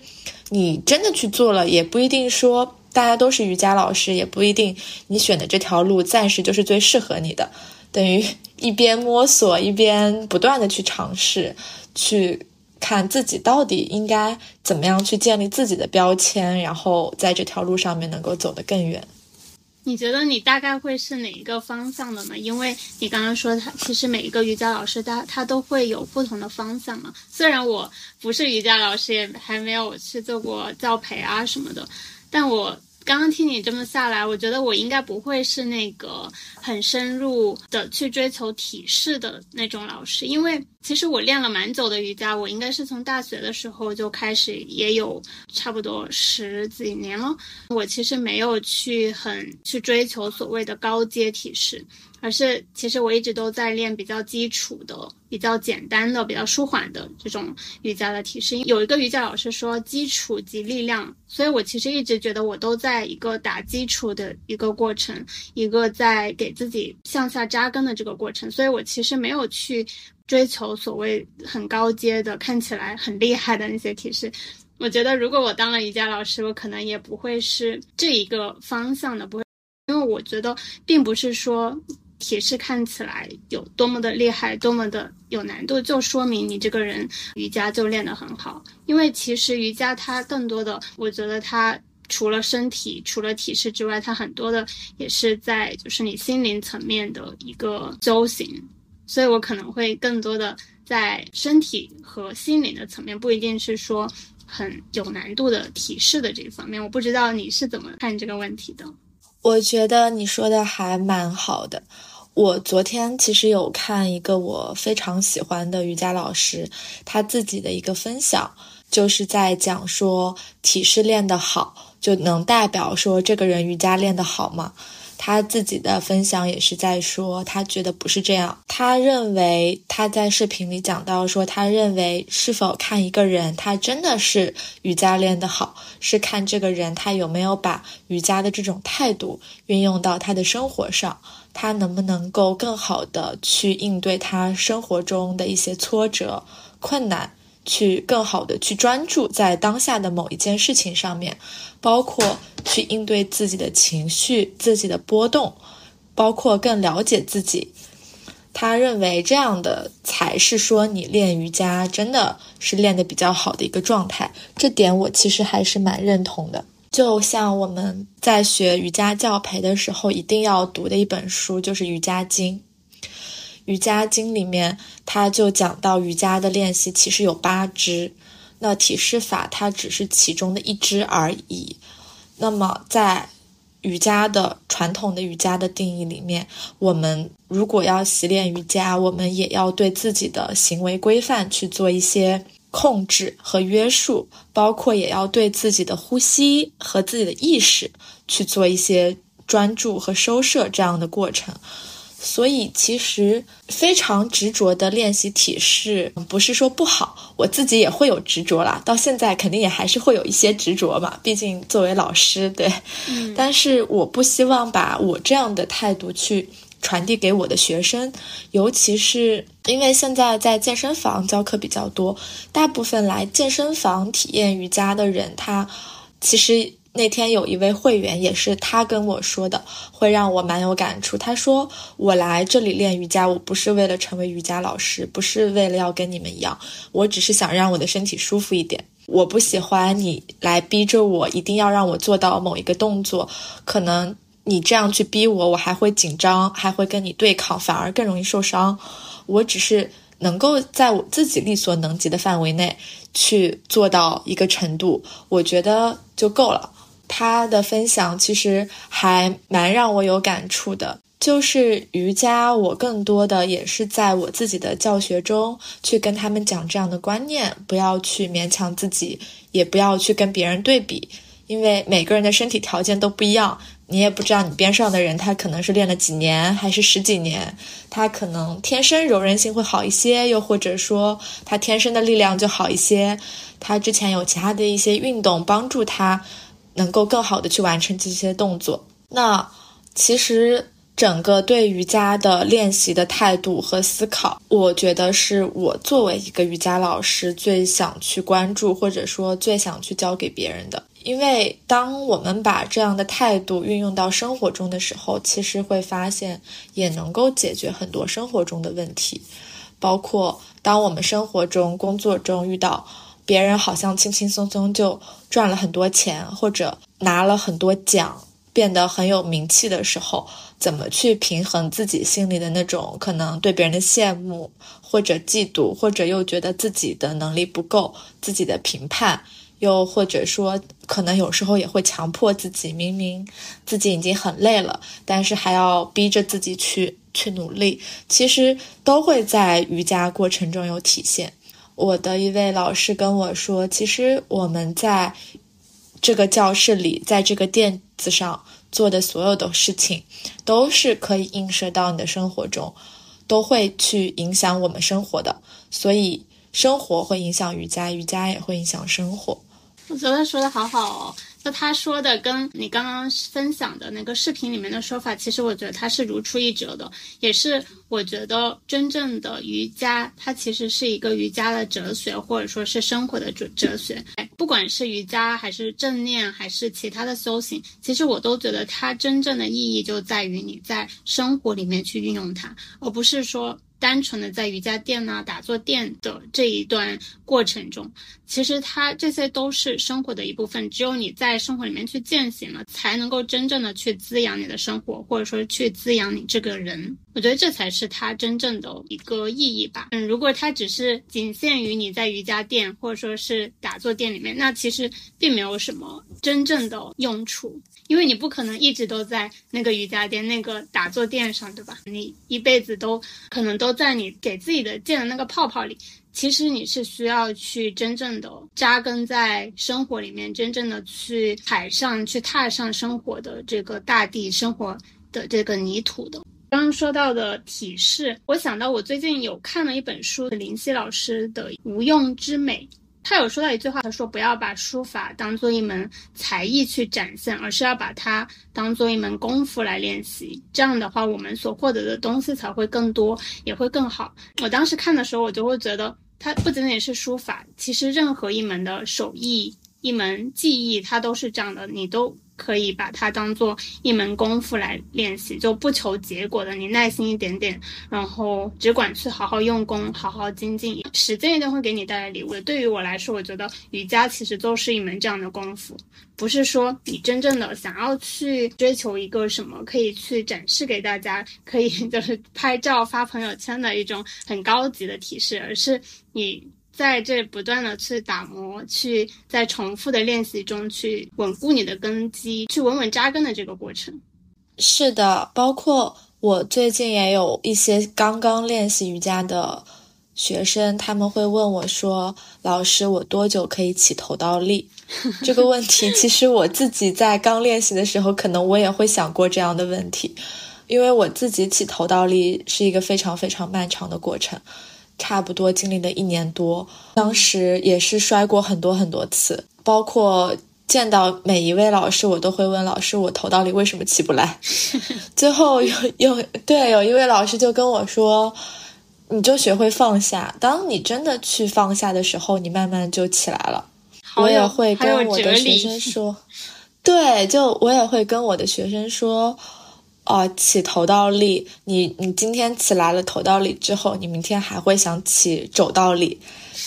你真的去做了，也不一定说大家都是瑜伽老师，也不一定你选的这条路暂时就是最适合你的。等于一边摸索，一边不断的去尝试，去看自己到底应该怎么样去建立自己的标签，然后在这条路上面能够走得更远。你觉得你大概会是哪一个方向的呢？因为你刚刚说他其实每一个瑜伽老师他他都会有不同的方向嘛。虽然我不是瑜伽老师，也还没有去做过教培啊什么的，但我。刚刚听你这么下来，我觉得我应该不会是那个很深入的去追求体式的那种老师，因为其实我练了蛮久的瑜伽，我应该是从大学的时候就开始，也有差不多十几年了。我其实没有去很去追求所谓的高阶体式。而是其实我一直都在练比较基础的、比较简单的、比较舒缓的这种瑜伽的体式。有一个瑜伽老师说“基础及力量”，所以我其实一直觉得我都在一个打基础的一个过程，一个在给自己向下扎根的这个过程。所以我其实没有去追求所谓很高阶的、看起来很厉害的那些体式。我觉得，如果我当了瑜伽老师，我可能也不会是这一个方向的，不会，因为我觉得并不是说体式看起来有多么的厉害，多么的有难度，就说明你这个人瑜伽就练得很好。因为其实瑜伽它更多的，我觉得它除了身体、除了体式之外，它很多的也是在就是你心灵层面的一个修行。所以我可能会更多的在身体和心灵的层面，不一定是说。很有难度的体式的这方面，我不知道你是怎么看这个问题的。我觉得你说的还蛮好的。我昨天其实有看一个我非常喜欢的瑜伽老师，他自己的一个分享，就是在讲说体式练得好，就能代表说这个人瑜伽练得好吗？他自己的分享也是在说，他觉得不是这样。他认为他在视频里讲到说，他认为是否看一个人他真的是瑜伽练得好，是看这个人他有没有把瑜伽的这种态度运用到他的生活上，他能不能够更好的去应对他生活中的一些挫折、困难。去更好的去专注在当下的某一件事情上面，包括去应对自己的情绪、自己的波动，包括更了解自己。他认为这样的才是说你练瑜伽真的是练的比较好的一个状态。这点我其实还是蛮认同的。就像我们在学瑜伽教培的时候，一定要读的一本书就是《瑜伽经》。瑜伽经里面，他就讲到瑜伽的练习其实有八支，那体式法它只是其中的一支而已。那么在瑜伽的传统的瑜伽的定义里面，我们如果要习练瑜伽，我们也要对自己的行为规范去做一些控制和约束，包括也要对自己的呼吸和自己的意识去做一些专注和收摄这样的过程。所以，其实非常执着的练习体式，不是说不好，我自己也会有执着啦。到现在肯定也还是会有一些执着嘛，毕竟作为老师，对。嗯。但是我不希望把我这样的态度去传递给我的学生，尤其是因为现在在健身房教课比较多，大部分来健身房体验瑜伽的人，他其实。那天有一位会员，也是他跟我说的，会让我蛮有感触。他说：“我来这里练瑜伽，我不是为了成为瑜伽老师，不是为了要跟你们一样，我只是想让我的身体舒服一点。我不喜欢你来逼着我，一定要让我做到某一个动作。可能你这样去逼我，我还会紧张，还会跟你对抗，反而更容易受伤。我只是能够在我自己力所能及的范围内去做到一个程度，我觉得就够了。”他的分享其实还蛮让我有感触的，就是瑜伽，我更多的也是在我自己的教学中去跟他们讲这样的观念，不要去勉强自己，也不要去跟别人对比，因为每个人的身体条件都不一样，你也不知道你边上的人他可能是练了几年还是十几年，他可能天生柔韧性会好一些，又或者说他天生的力量就好一些，他之前有其他的一些运动帮助他。能够更好的去完成这些动作。那其实整个对瑜伽的练习的态度和思考，我觉得是我作为一个瑜伽老师最想去关注，或者说最想去教给别人的。因为当我们把这样的态度运用到生活中的时候，其实会发现也能够解决很多生活中的问题，包括当我们生活中、工作中遇到。别人好像轻轻松松就赚了很多钱，或者拿了很多奖，变得很有名气的时候，怎么去平衡自己心里的那种可能对别人的羡慕，或者嫉妒，或者又觉得自己的能力不够，自己的评判，又或者说可能有时候也会强迫自己，明明自己已经很累了，但是还要逼着自己去去努力，其实都会在瑜伽过程中有体现。我的一位老师跟我说，其实我们在这个教室里，在这个垫子上做的所有的事情，都是可以映射到你的生活中，都会去影响我们生活的。所以，生活会影响瑜伽，瑜伽也会影响生活。我觉得说的好好哦。那他说的跟你刚刚分享的那个视频里面的说法，其实我觉得它是如出一辙的，也是我觉得真正的瑜伽，它其实是一个瑜伽的哲学，或者说是生活的哲哲学。不管是瑜伽还是正念，还是其他的修行，其实我都觉得它真正的意义就在于你在生活里面去运用它，而不是说。单纯的在瑜伽垫呐、打坐垫的这一段过程中，其实它这些都是生活的一部分。只有你在生活里面去践行了，才能够真正的去滋养你的生活，或者说去滋养你这个人。我觉得这才是它真正的一个意义吧。嗯，如果它只是仅限于你在瑜伽垫或者说是打坐垫里面，那其实并没有什么真正的用处。因为你不可能一直都在那个瑜伽垫、那个打坐垫上，对吧？你一辈子都可能都在你给自己的建的那个泡泡里。其实你是需要去真正的扎根在生活里面，真正的去海上去踏上生活的这个大地、生活的这个泥土的。刚刚说到的体式，我想到我最近有看了一本书，林夕老师的《无用之美》。他有说到一句话，他说不要把书法当做一门才艺去展现，而是要把它当做一门功夫来练习。这样的话，我们所获得的东西才会更多，也会更好。我当时看的时候，我就会觉得，它不仅仅是书法，其实任何一门的手艺、一门技艺，它都是这样的，你都。可以把它当做一门功夫来练习，就不求结果的，你耐心一点点，然后只管去好好用功，好好精进，时间一定会给你带来礼物的。对于我来说，我觉得瑜伽其实都是一门这样的功夫，不是说你真正的想要去追求一个什么可以去展示给大家，可以就是拍照发朋友圈的一种很高级的体式，而是你。在这不断的去打磨，去在重复的练习中去稳固你的根基，去稳稳扎根的这个过程。是的，包括我最近也有一些刚刚练习瑜伽的学生，他们会问我说：“老师，我多久可以起头倒立？”这个问题，其实我自己在刚练习的时候，可能我也会想过这样的问题，因为我自己起头倒立是一个非常非常漫长的过程。差不多经历了一年多，当时也是摔过很多很多次，包括见到每一位老师，我都会问老师：“我头到底为什么起不来？” 最后有有对有一位老师就跟我说：“你就学会放下，当你真的去放下的时候，你慢慢就起来了。”我也会跟我的学生说：“对，就我也会跟我的学生说。”哦，起头倒立，你你今天起来了头倒立之后，你明天还会想起肘倒立，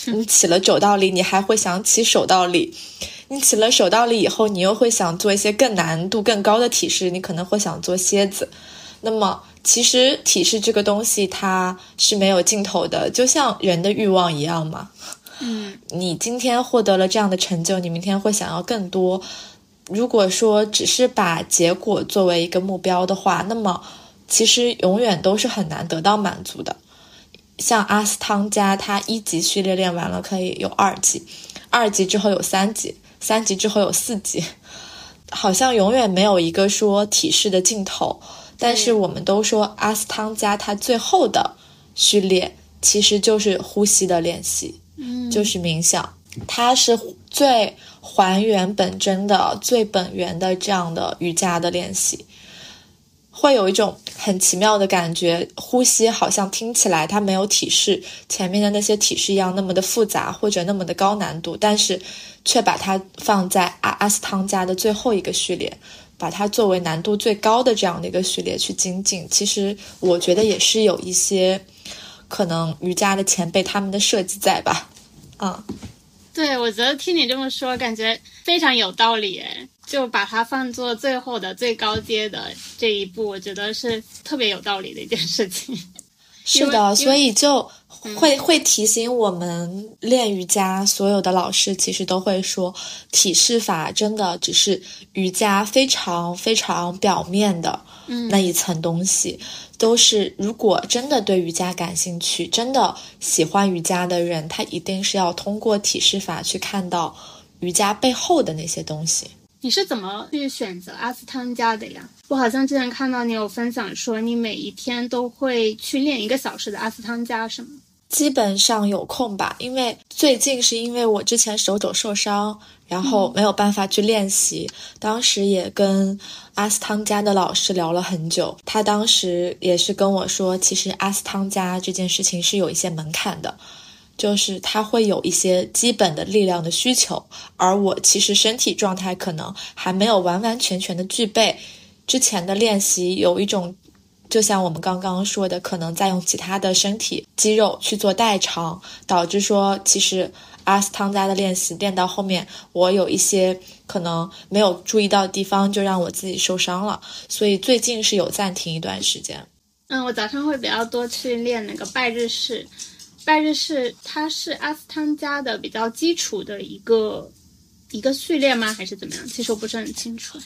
你起了肘倒立，你还会想起手倒立，你起了手倒立以后，你又会想做一些更难度更高的体式，你可能会想做蝎子。那么，其实体式这个东西它是没有尽头的，就像人的欲望一样嘛。嗯，你今天获得了这样的成就，你明天会想要更多。如果说只是把结果作为一个目标的话，那么其实永远都是很难得到满足的。像阿斯汤加，他一级序列练完了可以有二级，二级之后有三级，三级之后有四级，好像永远没有一个说体式的尽头。但是我们都说阿斯汤加他最后的序列其实就是呼吸的练习，嗯，就是冥想，它是最。还原本真的最本源的这样的瑜伽的练习，会有一种很奇妙的感觉。呼吸好像听起来它没有体式前面的那些体式一样那么的复杂或者那么的高难度，但是却把它放在阿阿斯汤加的最后一个序列，把它作为难度最高的这样的一个序列去精进。其实我觉得也是有一些可能瑜伽的前辈他们的设计在吧，啊。对，我觉得听你这么说，感觉非常有道理诶，就把它放作最后的最高阶的这一步，我觉得是特别有道理的一件事情。是的，所以就会会提醒我们练瑜伽所有的老师，其实都会说，体式法真的只是瑜伽非常非常表面的那一层东西。都是，如果真的对瑜伽感兴趣，真的喜欢瑜伽的人，他一定是要通过体式法去看到瑜伽背后的那些东西。你是怎么去选择阿斯汤加的呀？我好像之前看到你有分享说，你每一天都会去练一个小时的阿斯汤加，是吗？基本上有空吧，因为最近是因为我之前手肘受伤，然后没有办法去练习。当时也跟阿斯汤加的老师聊了很久，他当时也是跟我说，其实阿斯汤加这件事情是有一些门槛的。就是他会有一些基本的力量的需求，而我其实身体状态可能还没有完完全全的具备。之前的练习有一种，就像我们刚刚说的，可能在用其他的身体肌肉去做代偿，导致说其实阿斯汤加的练习练到后面，我有一些可能没有注意到的地方，就让我自己受伤了。所以最近是有暂停一段时间。嗯，我早上会比较多去练那个拜日式。拜日式，它是阿斯汤加的比较基础的一个一个序列吗？还是怎么样？其实我不是很清楚。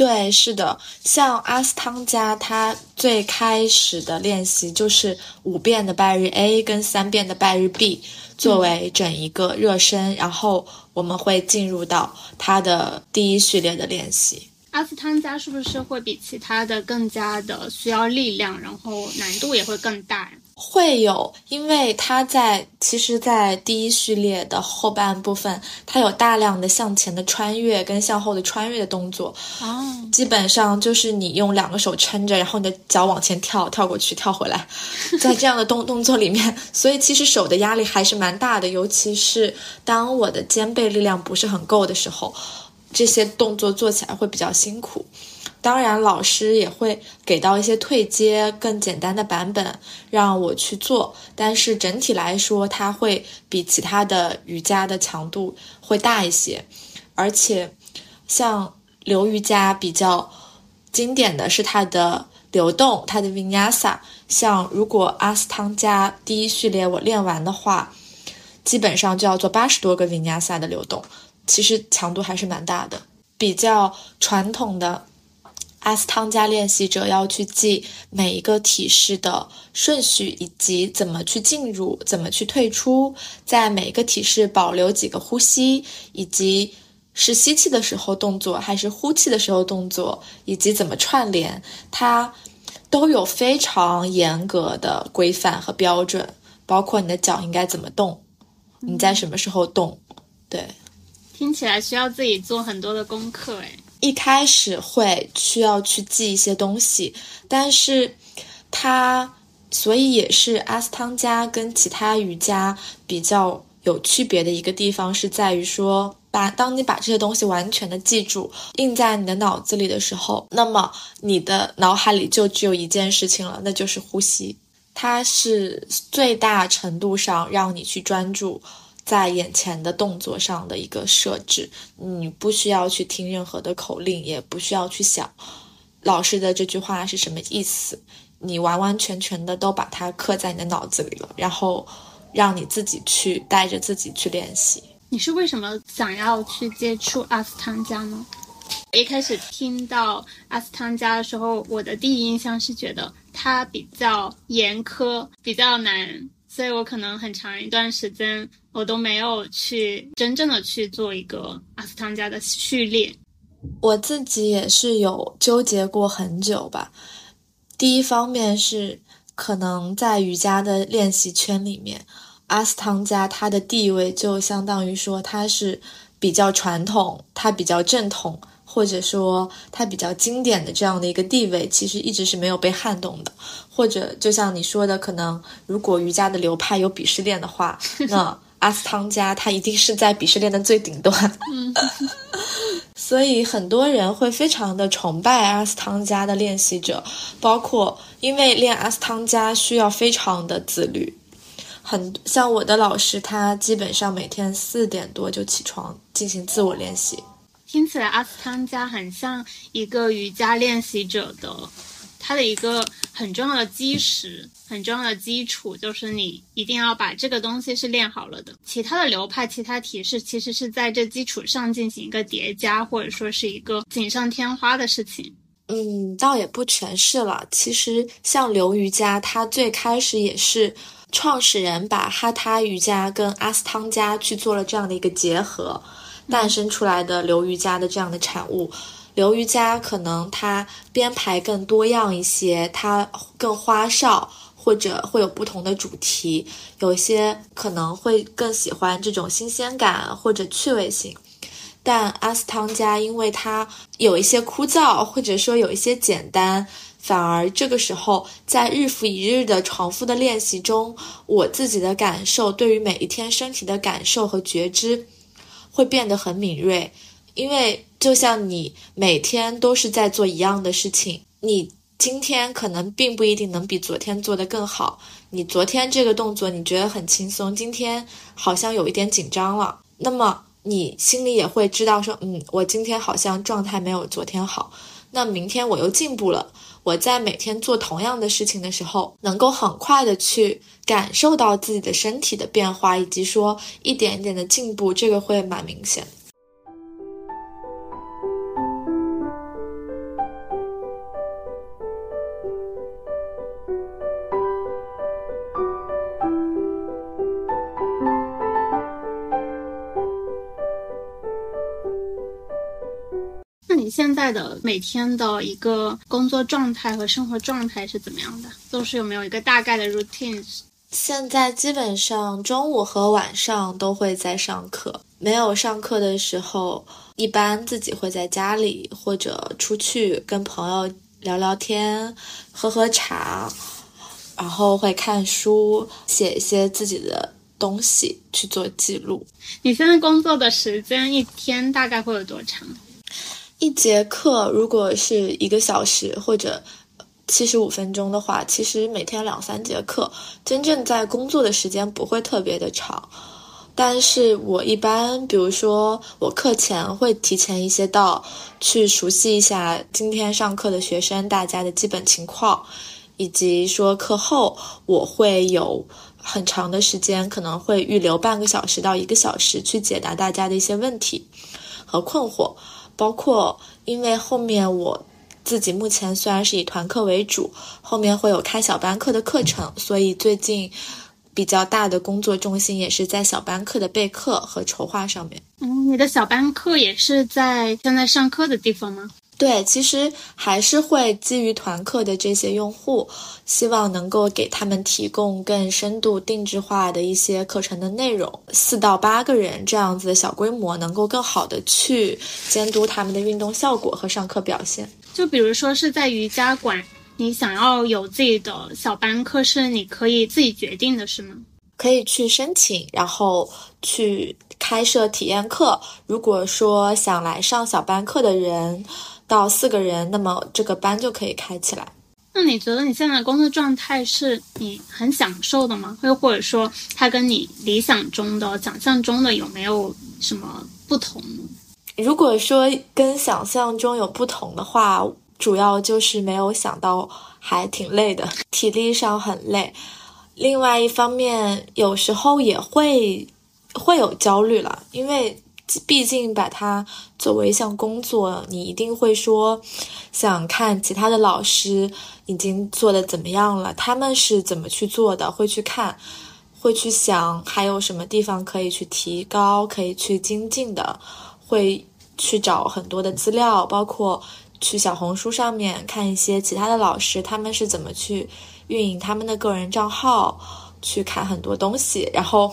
对，是的，像阿斯汤加，它最开始的练习就是五遍的拜日 A 跟三遍的拜日 B 作为整一个热身，然后我们会进入到他的第一序列的练习。阿斯汤加是不是会比其他的更加的需要力量，然后难度也会更大呀？会有，因为它在其实，在第一序列的后半部分，它有大量的向前的穿越跟向后的穿越的动作。哦，基本上就是你用两个手撑着，然后你的脚往前跳，跳过去，跳回来，在这样的动动作里面，所以其实手的压力还是蛮大的，尤其是当我的肩背力量不是很够的时候，这些动作做起来会比较辛苦。当然，老师也会给到一些退阶、更简单的版本让我去做，但是整体来说，它会比其他的瑜伽的强度会大一些。而且，像流瑜伽比较经典的是它的流动，它的 Vinyasa。像如果阿斯汤加第一序列我练完的话，基本上就要做八十多个 Vinyasa 的流动，其实强度还是蛮大的。比较传统的。阿斯汤加练习者要去记每一个体式的顺序，以及怎么去进入，怎么去退出，在每一个体式保留几个呼吸，以及是吸气的时候动作还是呼气的时候动作，以及怎么串联，它都有非常严格的规范和标准，包括你的脚应该怎么动，你在什么时候动，对，听起来需要自己做很多的功课，诶。一开始会需要去记一些东西，但是它所以也是阿斯汤加跟其他瑜伽比较有区别的一个地方，是在于说，把当你把这些东西完全的记住，印在你的脑子里的时候，那么你的脑海里就只有一件事情了，那就是呼吸，它是最大程度上让你去专注。在眼前的动作上的一个设置，你不需要去听任何的口令，也不需要去想老师的这句话是什么意思，你完完全全的都把它刻在你的脑子里了，然后让你自己去带着自己去练习。你是为什么想要去接触阿斯汤加呢？一开始听到阿斯汤加的时候，我的第一印象是觉得它比较严苛，比较难。所以我可能很长一段时间我都没有去真正的去做一个阿斯汤加的序列。我自己也是有纠结过很久吧。第一方面是可能在瑜伽的练习圈里面，阿斯汤加它的地位就相当于说它是比较传统，它比较正统。或者说它比较经典的这样的一个地位，其实一直是没有被撼动的。或者就像你说的，可能如果瑜伽的流派有鄙视链的话，那阿斯汤加它一定是在鄙视链的最顶端。嗯 所以很多人会非常的崇拜阿斯汤加的练习者，包括因为练阿斯汤加需要非常的自律。很像我的老师，他基本上每天四点多就起床进行自我练习。听起来阿斯汤加很像一个瑜伽练习者的，他的一个很重要的基石、很重要的基础，就是你一定要把这个东西是练好了的。其他的流派、其他体式其实是在这基础上进行一个叠加，或者说是一个锦上添花的事情。嗯，倒也不全是了。其实像流瑜伽，它最开始也是创始人把哈他瑜伽跟阿斯汤加去做了这样的一个结合。诞生出来的流瑜伽的这样的产物。流瑜伽可能它编排更多样一些，它更花哨，或者会有不同的主题。有些可能会更喜欢这种新鲜感或者趣味性。但阿斯汤加因为它有一些枯燥，或者说有一些简单，反而这个时候在日复一日的重复的练习中，我自己的感受对于每一天身体的感受和觉知会变得很敏锐。因为就像你每天都是在做一样的事情，你今天可能并不一定能比昨天做得更好。你昨天这个动作你觉得很轻松，今天好像有一点紧张了，那么。你心里也会知道，说，嗯，我今天好像状态没有昨天好，那明天我又进步了。我在每天做同样的事情的时候，能够很快的去感受到自己的身体的变化，以及说一点一点的进步，这个会蛮明显。现在的每天的一个工作状态和生活状态是怎么样的？都是有没有一个大概的 routine？现在基本上中午和晚上都会在上课，没有上课的时候，一般自己会在家里或者出去跟朋友聊聊天、喝喝茶，然后会看书、写一些自己的东西去做记录。你现在工作的时间一天大概会有多长？一节课如果是一个小时或者七十五分钟的话，其实每天两三节课，真正在工作的时间不会特别的长。但是我一般，比如说我课前会提前一些到，去熟悉一下今天上课的学生大家的基本情况，以及说课后我会有很长的时间，可能会预留半个小时到一个小时去解答大家的一些问题和困惑。包括，因为后面我自己目前虽然是以团课为主，后面会有开小班课的课程，所以最近比较大的工作重心也是在小班课的备课和筹划上面。嗯，你的小班课也是在现在上课的地方吗？对，其实还是会基于团课的这些用户，希望能够给他们提供更深度、定制化的一些课程的内容。四到八个人这样子的小规模，能够更好的去监督他们的运动效果和上课表现。就比如说是在瑜伽馆，你想要有自己的小班课，是你可以自己决定的，是吗？可以去申请，然后去开设体验课。如果说想来上小班课的人，到四个人，那么这个班就可以开起来。那你觉得你现在的工作状态是你很享受的吗？又或者说，它跟你理想中的、想象中的有没有什么不同？如果说跟想象中有不同的话，主要就是没有想到还挺累的，体力上很累。另外一方面，有时候也会会有焦虑了，因为。毕竟把它作为一项工作，你一定会说，想看其他的老师已经做的怎么样了，他们是怎么去做的，会去看，会去想还有什么地方可以去提高，可以去精进的，会去找很多的资料，包括去小红书上面看一些其他的老师他们是怎么去运营他们的个人账号，去看很多东西，然后。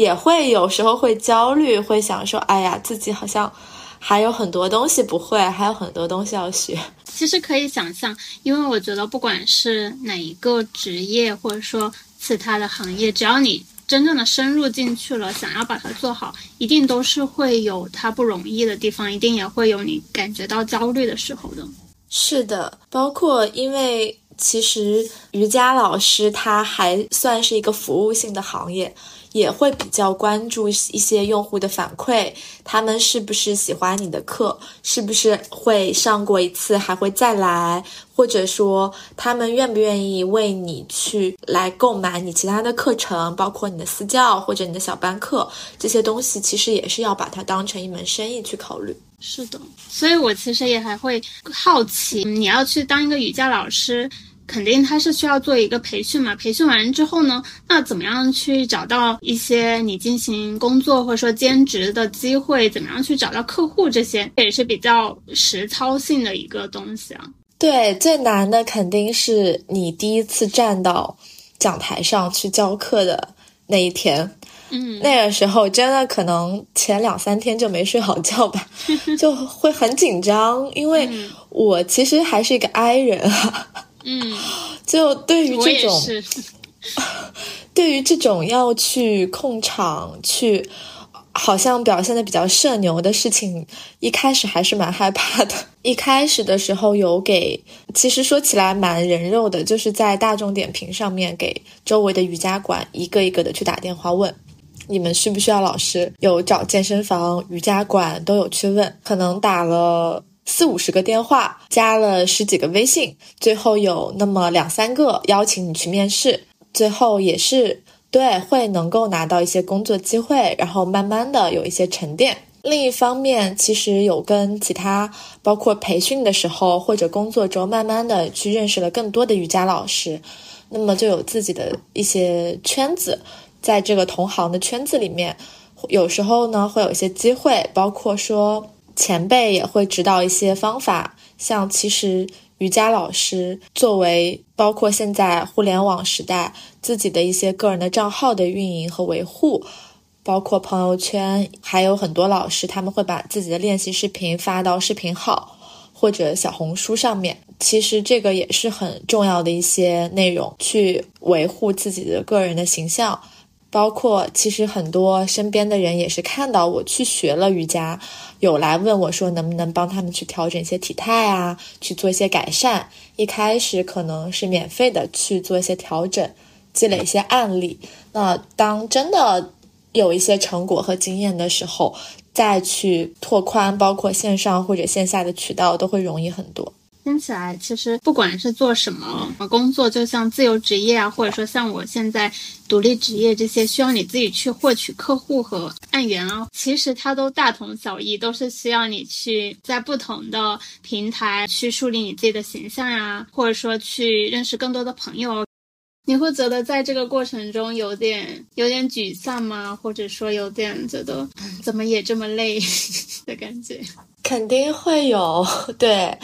也会有时候会焦虑，会想说：“哎呀，自己好像还有很多东西不会，还有很多东西要学。”其实可以想象，因为我觉得不管是哪一个职业，或者说其他的行业，只要你真正的深入进去了，想要把它做好，一定都是会有它不容易的地方，一定也会有你感觉到焦虑的时候的。是的，包括因为其实瑜伽老师他还算是一个服务性的行业。也会比较关注一些用户的反馈，他们是不是喜欢你的课，是不是会上过一次还会再来，或者说他们愿不愿意为你去来购买你其他的课程，包括你的私教或者你的小班课这些东西，其实也是要把它当成一门生意去考虑。是的，所以我其实也还会好奇，你要去当一个瑜伽老师。肯定他是需要做一个培训嘛。培训完之后呢，那怎么样去找到一些你进行工作或者说兼职的机会？怎么样去找到客户？这些也是比较实操性的一个东西啊。对，最难的肯定是你第一次站到讲台上去教课的那一天。嗯，那个时候真的可能前两三天就没睡好觉吧，就会很紧张，因为我其实还是一个 I 人啊。嗯，就对于这种，对于这种要去控场去。好像表现的比较社牛的事情，一开始还是蛮害怕的。一开始的时候有给，其实说起来蛮人肉的，就是在大众点评上面给周围的瑜伽馆一个一个的去打电话问，你们需不需要老师？有找健身房、瑜伽馆都有去问，可能打了四五十个电话，加了十几个微信，最后有那么两三个邀请你去面试，最后也是。对，会能够拿到一些工作机会，然后慢慢的有一些沉淀。另一方面，其实有跟其他包括培训的时候或者工作中，慢慢的去认识了更多的瑜伽老师，那么就有自己的一些圈子，在这个同行的圈子里面，有时候呢会有一些机会，包括说前辈也会指导一些方法，像其实。瑜伽老师作为包括现在互联网时代自己的一些个人的账号的运营和维护，包括朋友圈，还有很多老师他们会把自己的练习视频发到视频号或者小红书上面。其实这个也是很重要的一些内容，去维护自己的个人的形象。包括其实很多身边的人也是看到我去学了瑜伽，有来问我说能不能帮他们去调整一些体态啊，去做一些改善。一开始可能是免费的去做一些调整，积累一些案例。那当真的有一些成果和经验的时候，再去拓宽包括线上或者线下的渠道，都会容易很多。听起来，其实不管是做什么工作，就像自由职业啊，或者说像我现在独立职业这些，需要你自己去获取客户和案源啊，其实它都大同小异，都是需要你去在不同的平台去树立你自己的形象呀，或者说去认识更多的朋友。你会觉得在这个过程中有点有点沮丧吗？或者说有点觉得怎么也这么累 的感觉？肯定会有，对。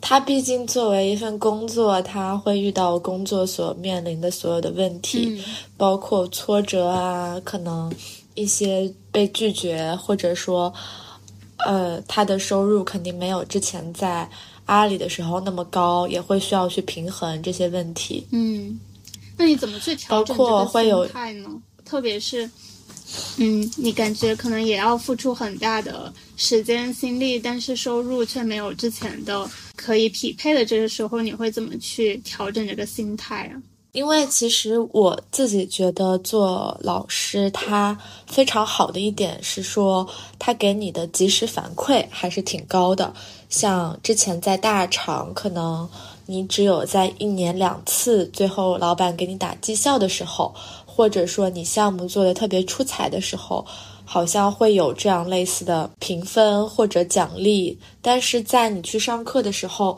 他毕竟作为一份工作，他会遇到工作所面临的所有的问题，包括挫折啊，可能一些被拒绝，或者说，呃，他的收入肯定没有之前在阿里的时候那么高，也会需要去平衡这些问题。嗯，那你怎么去调整这个心态呢？特别是。嗯，你感觉可能也要付出很大的时间心力，但是收入却没有之前的可以匹配的。这个时候，你会怎么去调整这个心态啊？因为其实我自己觉得做老师，他非常好的一点是说，他给你的及时反馈还是挺高的。像之前在大厂，可能你只有在一年两次，最后老板给你打绩效的时候。或者说你项目做的特别出彩的时候，好像会有这样类似的评分或者奖励。但是在你去上课的时候，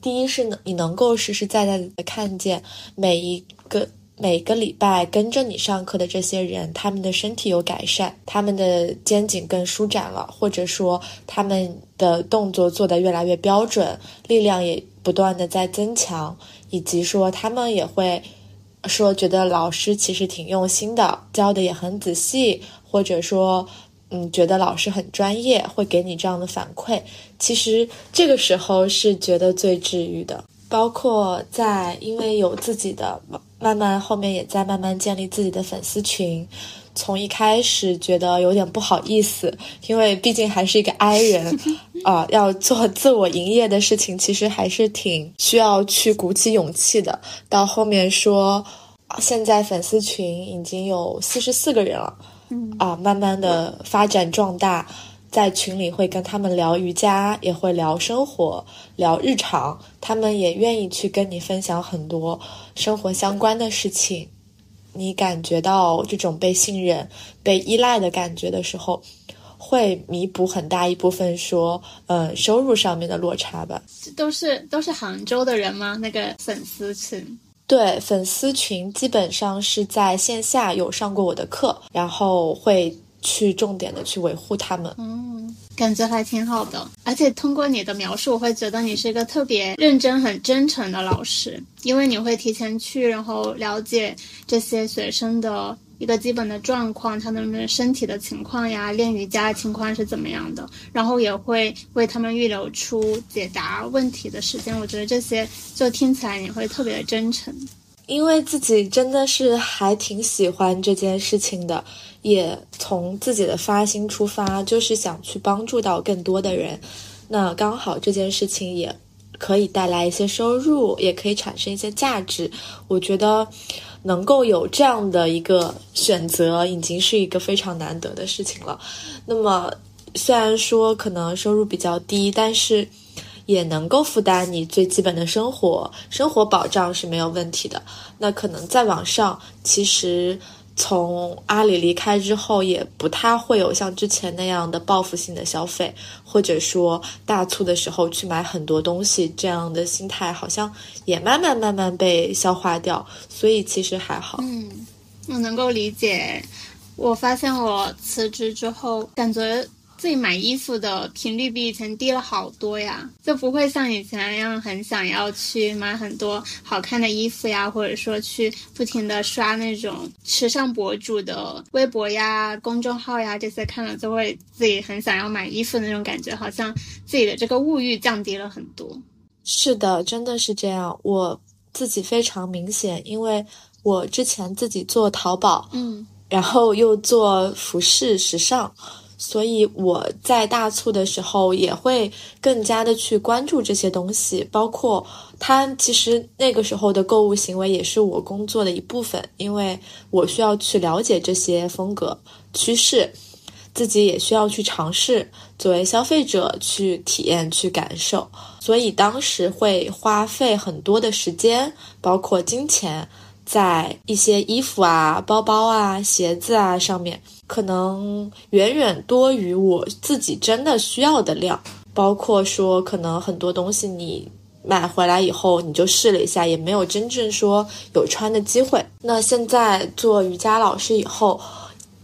第一是你能够实实在在的看见每一个每个礼拜跟着你上课的这些人，他们的身体有改善，他们的肩颈更舒展了，或者说他们的动作做得越来越标准，力量也不断的在增强，以及说他们也会。说觉得老师其实挺用心的，教的也很仔细，或者说，嗯，觉得老师很专业，会给你这样的反馈。其实这个时候是觉得最治愈的。包括在因为有自己的，慢慢后面也在慢慢建立自己的粉丝群。从一开始觉得有点不好意思，因为毕竟还是一个 I 人，啊，要做 自我营业的事情，其实还是挺需要去鼓起勇气的。到后面说，现在粉丝群已经有四十四个人了，啊，慢慢的发展壮大。在群里会跟他们聊瑜伽，也会聊生活、聊日常，他们也愿意去跟你分享很多生活相关的事情。你感觉到这种被信任、被依赖的感觉的时候，会弥补很大一部分说，呃，收入上面的落差吧。都是都是杭州的人吗？那个粉丝群？对，粉丝群基本上是在线下有上过我的课，然后会去重点的去维护他们。嗯，感觉还挺好的。而且通过你的描述，我会觉得你是一个特别认真、很真诚的老师，因为你会提前去，然后了解这些学生的。一个基本的状况，他们的身体的情况呀，练瑜伽的情况是怎么样的，然后也会为他们预留出解答问题的时间。我觉得这些就听起来你会特别的真诚，因为自己真的是还挺喜欢这件事情的，也从自己的发心出发，就是想去帮助到更多的人。那刚好这件事情也可以带来一些收入，也可以产生一些价值。我觉得。能够有这样的一个选择，已经是一个非常难得的事情了。那么，虽然说可能收入比较低，但是也能够负担你最基本的生活，生活保障是没有问题的。那可能再往上，其实。从阿里离开之后，也不太会有像之前那样的报复性的消费，或者说大促的时候去买很多东西，这样的心态好像也慢慢慢慢被消化掉，所以其实还好。嗯，我能够理解。我发现我辞职之后，感觉。自己买衣服的频率比以前低了好多呀，就不会像以前一样很想要去买很多好看的衣服呀，或者说去不停的刷那种时尚博主的微博呀、公众号呀，这些看了就会自己很想要买衣服的那种感觉，好像自己的这个物欲降低了很多。是的，真的是这样，我自己非常明显，因为我之前自己做淘宝，嗯，然后又做服饰时尚。所以我在大促的时候也会更加的去关注这些东西，包括它其实那个时候的购物行为也是我工作的一部分，因为我需要去了解这些风格趋势，自己也需要去尝试，作为消费者去体验去感受，所以当时会花费很多的时间，包括金钱。在一些衣服啊、包包啊、鞋子啊上面，可能远远多于我自己真的需要的量。包括说，可能很多东西你买回来以后，你就试了一下，也没有真正说有穿的机会。那现在做瑜伽老师以后，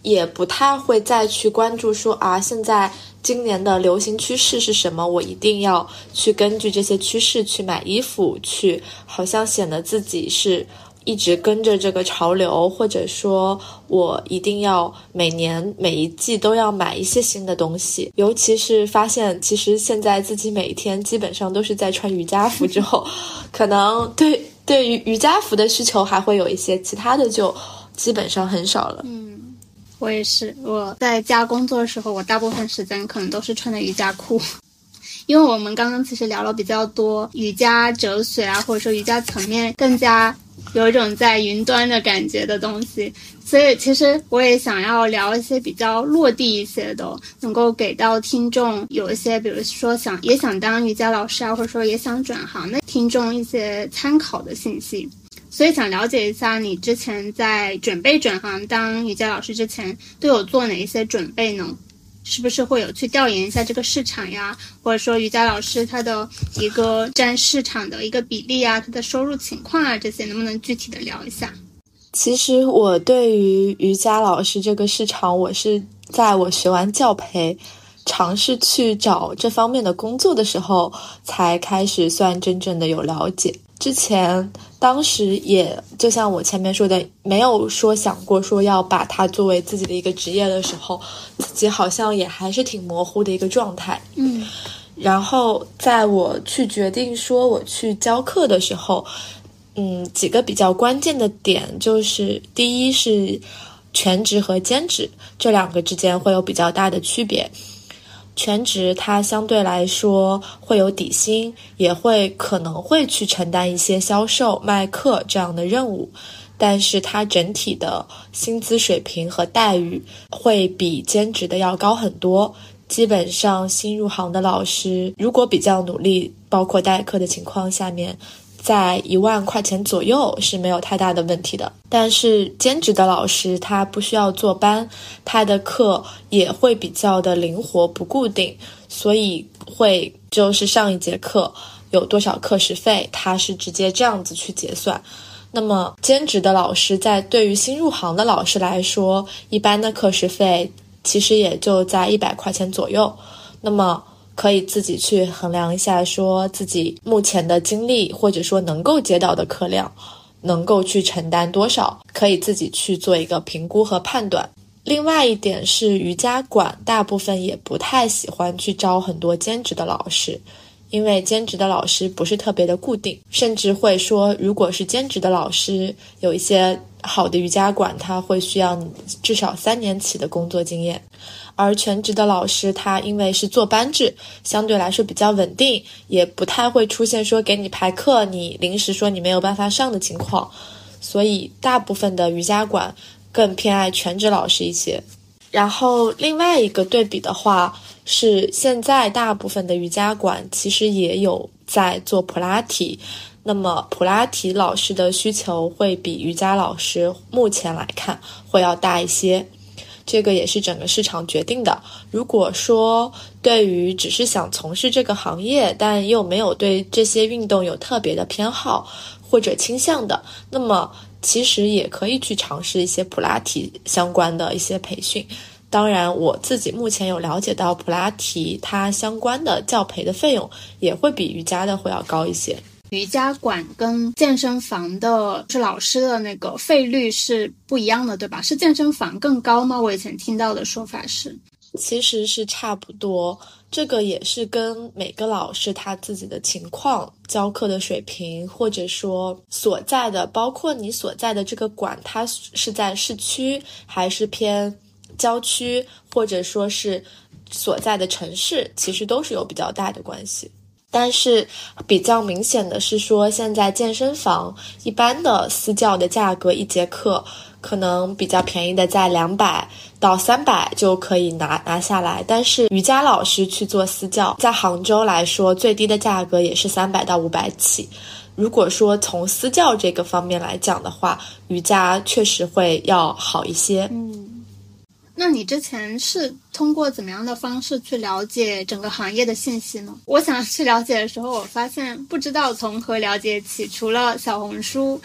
也不太会再去关注说啊，现在今年的流行趋势是什么，我一定要去根据这些趋势去买衣服，去好像显得自己是。一直跟着这个潮流，或者说我一定要每年每一季都要买一些新的东西。尤其是发现，其实现在自己每一天基本上都是在穿瑜伽服之后，可能对对于瑜伽服的需求还会有一些，其他的就基本上很少了。嗯，我也是，我在家工作的时候，我大部分时间可能都是穿的瑜伽裤，因为我们刚刚其实聊了比较多瑜伽哲学啊，或者说瑜伽层面更加。有一种在云端的感觉的东西，所以其实我也想要聊一些比较落地一些的，能够给到听众有一些，比如说想也想当瑜伽老师啊，或者说也想转行的听众一些参考的信息。所以想了解一下，你之前在准备转行当瑜伽老师之前，都有做哪一些准备呢？是不是会有去调研一下这个市场呀，或者说瑜伽老师他的一个占市场的一个比例啊，他的收入情况啊，这些能不能具体的聊一下？其实我对于瑜伽老师这个市场，我是在我学完教培，尝试去找这方面的工作的时候，才开始算真正的有了解。之前当时也就像我前面说的，没有说想过说要把它作为自己的一个职业的时候，自己好像也还是挺模糊的一个状态。嗯，然后在我去决定说我去教课的时候，嗯，几个比较关键的点就是，第一是全职和兼职这两个之间会有比较大的区别。全职它相对来说会有底薪，也会可能会去承担一些销售、卖课这样的任务，但是它整体的薪资水平和待遇会比兼职的要高很多。基本上新入行的老师，如果比较努力，包括代课的情况下面，在一万块钱左右是没有太大的问题的。但是兼职的老师他不需要坐班，他的课也会比较的灵活不固定，所以会就是上一节课有多少课时费，他是直接这样子去结算。那么兼职的老师在对于新入行的老师来说，一般的课时费其实也就在一百块钱左右。那么可以自己去衡量一下，说自己目前的精力或者说能够接到的课量，能够去承担多少，可以自己去做一个评估和判断。另外一点是，瑜伽馆大部分也不太喜欢去招很多兼职的老师，因为兼职的老师不是特别的固定，甚至会说，如果是兼职的老师，有一些好的瑜伽馆，他会需要你至少三年起的工作经验。而全职的老师，他因为是坐班制，相对来说比较稳定，也不太会出现说给你排课，你临时说你没有办法上的情况，所以大部分的瑜伽馆更偏爱全职老师一些。然后另外一个对比的话，是现在大部分的瑜伽馆其实也有在做普拉提，那么普拉提老师的需求会比瑜伽老师目前来看会要大一些。这个也是整个市场决定的。如果说对于只是想从事这个行业，但又没有对这些运动有特别的偏好或者倾向的，那么其实也可以去尝试一些普拉提相关的一些培训。当然，我自己目前有了解到普拉提它相关的教培的费用也会比瑜伽的会要高一些。瑜伽馆跟健身房的是老师的那个费率是不一样的，对吧？是健身房更高吗？我以前听到的说法是，其实是差不多。这个也是跟每个老师他自己的情况、教课的水平，或者说所在的，包括你所在的这个馆，它是在市区还是偏郊区，或者说是所在的城市，其实都是有比较大的关系。但是比较明显的是说，现在健身房一般的私教的价格，一节课可能比较便宜的在两百到三百就可以拿拿下来。但是瑜伽老师去做私教，在杭州来说，最低的价格也是三百到五百起。如果说从私教这个方面来讲的话，瑜伽确实会要好一些。嗯。那你之前是通过怎么样的方式去了解整个行业的信息呢？我想去了解的时候，我发现不知道从何了解起，除了小红书，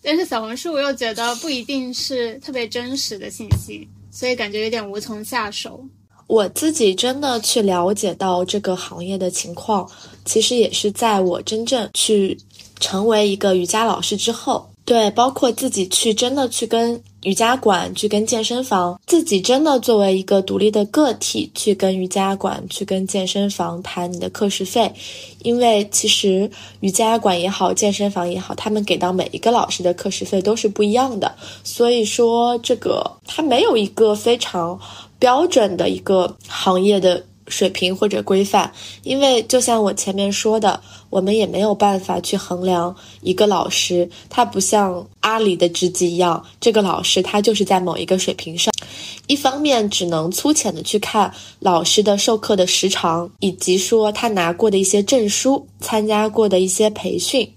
但是小红书我又觉得不一定是特别真实的信息，所以感觉有点无从下手。我自己真的去了解到这个行业的情况，其实也是在我真正去成为一个瑜伽老师之后。对，包括自己去真的去跟瑜伽馆、去跟健身房，自己真的作为一个独立的个体去跟瑜伽馆、去跟健身房谈你的课时费，因为其实瑜伽馆也好、健身房也好，他们给到每一个老师的课时费都是不一样的，所以说这个它没有一个非常标准的一个行业的。水平或者规范，因为就像我前面说的，我们也没有办法去衡量一个老师，他不像阿里的职级一样，这个老师他就是在某一个水平上。一方面只能粗浅的去看老师的授课的时长，以及说他拿过的一些证书，参加过的一些培训。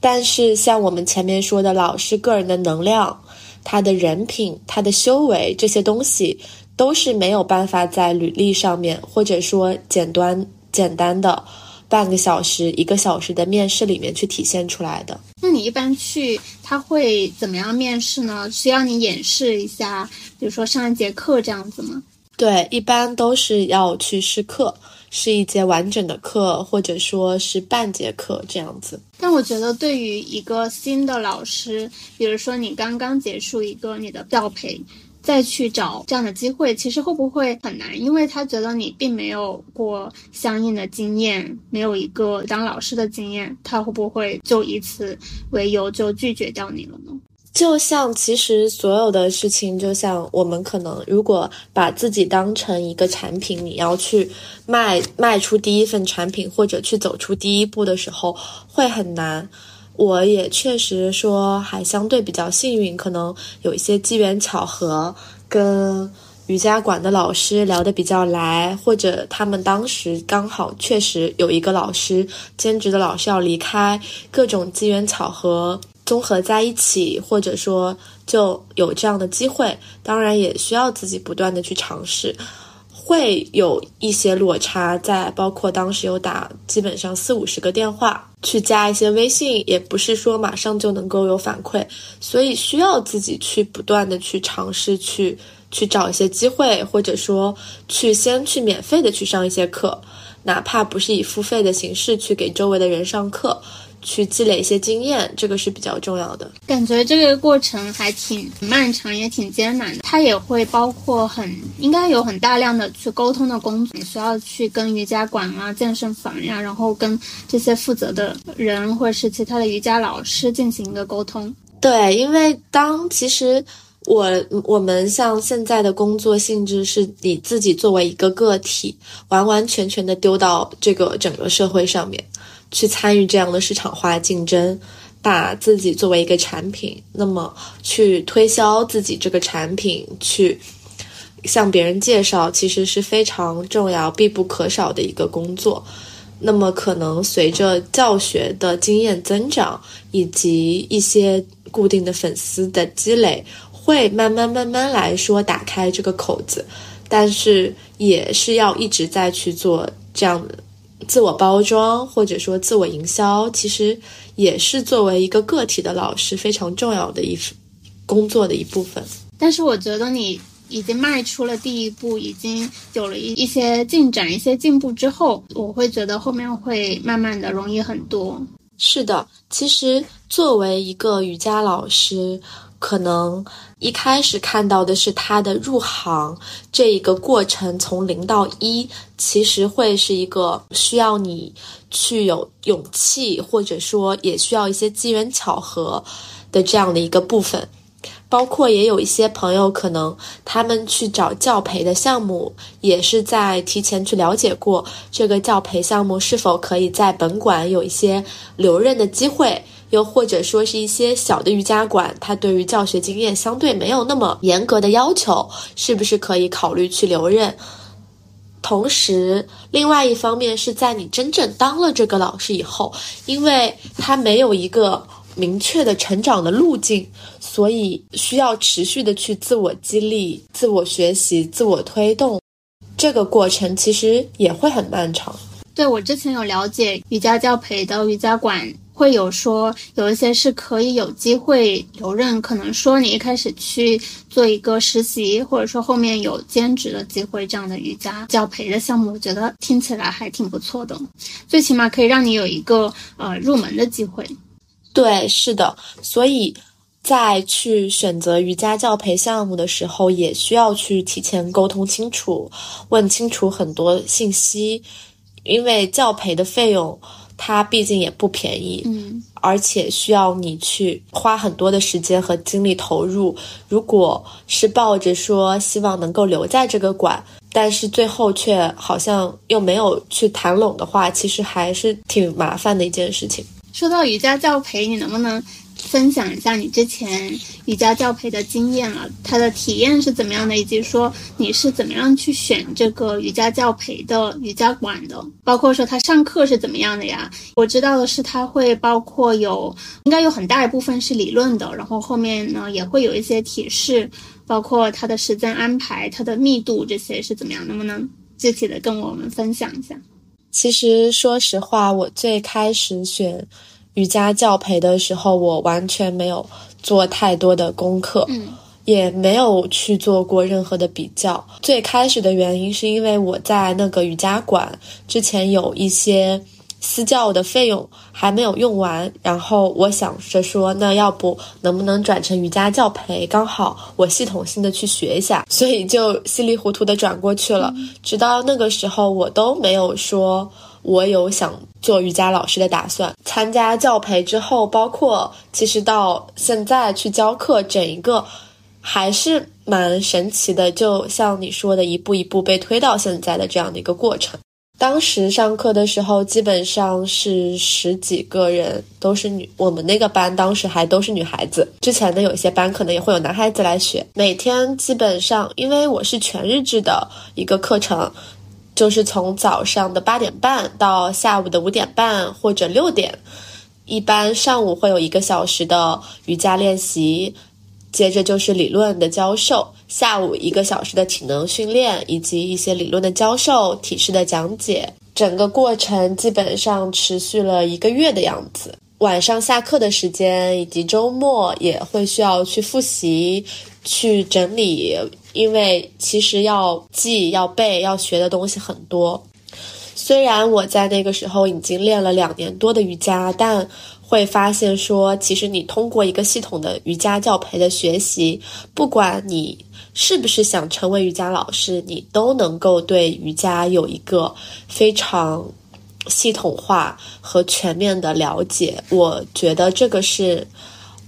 但是像我们前面说的，老师个人的能量、他的人品、他的修为这些东西。都是没有办法在履历上面，或者说简单简单的半个小时、一个小时的面试里面去体现出来的。那你一般去他会怎么样面试呢？需要你演示一下，比如说上一节课这样子吗？对，一般都是要去试课，是一节完整的课，或者说是半节课这样子。但我觉得对于一个新的老师，比如说你刚刚结束一个你的教培。再去找这样的机会，其实会不会很难？因为他觉得你并没有过相应的经验，没有一个当老师的经验，他会不会就以此为由就拒绝掉你了呢？就像其实所有的事情，就像我们可能如果把自己当成一个产品，你要去卖卖出第一份产品，或者去走出第一步的时候，会很难。我也确实说还相对比较幸运，可能有一些机缘巧合，跟瑜伽馆的老师聊得比较来，或者他们当时刚好确实有一个老师兼职的老师要离开，各种机缘巧合综合在一起，或者说就有这样的机会。当然也需要自己不断的去尝试。会有一些落差在，包括当时有打基本上四五十个电话，去加一些微信，也不是说马上就能够有反馈，所以需要自己去不断的去尝试，去去找一些机会，或者说去先去免费的去上一些课，哪怕不是以付费的形式去给周围的人上课。去积累一些经验，这个是比较重要的。感觉这个过程还挺漫长，也挺艰难的。它也会包括很应该有很大量的去沟通的工作，你需要去跟瑜伽馆啊、健身房呀，然后跟这些负责的人或者是其他的瑜伽老师进行一个沟通。对，因为当其实我我们像现在的工作性质是你自己作为一个个体，完完全全的丢到这个整个社会上面。去参与这样的市场化竞争，把自己作为一个产品，那么去推销自己这个产品，去向别人介绍，其实是非常重要、必不可少的一个工作。那么，可能随着教学的经验增长，以及一些固定的粉丝的积累，会慢慢慢慢来说打开这个口子，但是也是要一直在去做这样的。自我包装或者说自我营销，其实也是作为一个个体的老师非常重要的一工作的一部分。但是我觉得你已经迈出了第一步，已经有了一一些进展、一些进步之后，我会觉得后面会慢慢的容易很多。是的，其实作为一个瑜伽老师。可能一开始看到的是他的入行这一个过程，从零到一，其实会是一个需要你去有勇气，或者说也需要一些机缘巧合的这样的一个部分。包括也有一些朋友，可能他们去找教培的项目，也是在提前去了解过这个教培项目是否可以在本馆有一些留任的机会。又或者说是一些小的瑜伽馆，它对于教学经验相对没有那么严格的要求，是不是可以考虑去留任？同时，另外一方面是在你真正当了这个老师以后，因为他没有一个明确的成长的路径，所以需要持续的去自我激励、自我学习、自我推动，这个过程其实也会很漫长。对我之前有了解瑜伽教培的瑜伽馆。会有说有一些是可以有机会留任，可能说你一开始去做一个实习，或者说后面有兼职的机会，这样的瑜伽教培的项目，我觉得听起来还挺不错的，最起码可以让你有一个呃入门的机会。对，是的，所以在去选择瑜伽教培项目的时候，也需要去提前沟通清楚，问清楚很多信息，因为教培的费用。它毕竟也不便宜，嗯，而且需要你去花很多的时间和精力投入。如果是抱着说希望能够留在这个馆，但是最后却好像又没有去谈拢的话，其实还是挺麻烦的一件事情。说到瑜伽教培，你能不能？分享一下你之前瑜伽教培的经验了，它的体验是怎么样的，以及说你是怎么样去选这个瑜伽教培的瑜伽馆的，包括说他上课是怎么样的呀？我知道的是，他会包括有，应该有很大一部分是理论的，然后后面呢也会有一些体式，包括他的时间安排、它的密度这些是怎么样？能不能具体的跟我们分享一下？其实说实话，我最开始选。瑜伽教培的时候，我完全没有做太多的功课，嗯，也没有去做过任何的比较。最开始的原因是因为我在那个瑜伽馆之前有一些私教的费用还没有用完，然后我想着说，那要不能不能转成瑜伽教培？刚好我系统性的去学一下，所以就稀里糊涂的转过去了。直到那个时候，我都没有说。我有想做瑜伽老师的打算。参加教培之后，包括其实到现在去教课，整一个还是蛮神奇的。就像你说的，一步一步被推到现在的这样的一个过程。当时上课的时候，基本上是十几个人，都是女。我们那个班当时还都是女孩子。之前的有些班可能也会有男孩子来学。每天基本上，因为我是全日制的一个课程，就是从早上的八点半到下午的五点半或者六点。一般上午会有一个小时的瑜伽练习。接着就是理论的教授，下午一个小时的体能训练，以及一些理论的教授、体式的讲解。整个过程基本上持续了一个月的样子。晚上下课的时间以及周末也会需要去复习、去整理，因为其实要记、要背、要学的东西很多。虽然我在那个时候已经练了两年多的瑜伽，但。会发现说，其实你通过一个系统的瑜伽教培的学习，不管你是不是想成为瑜伽老师，你都能够对瑜伽有一个非常系统化和全面的了解。我觉得这个是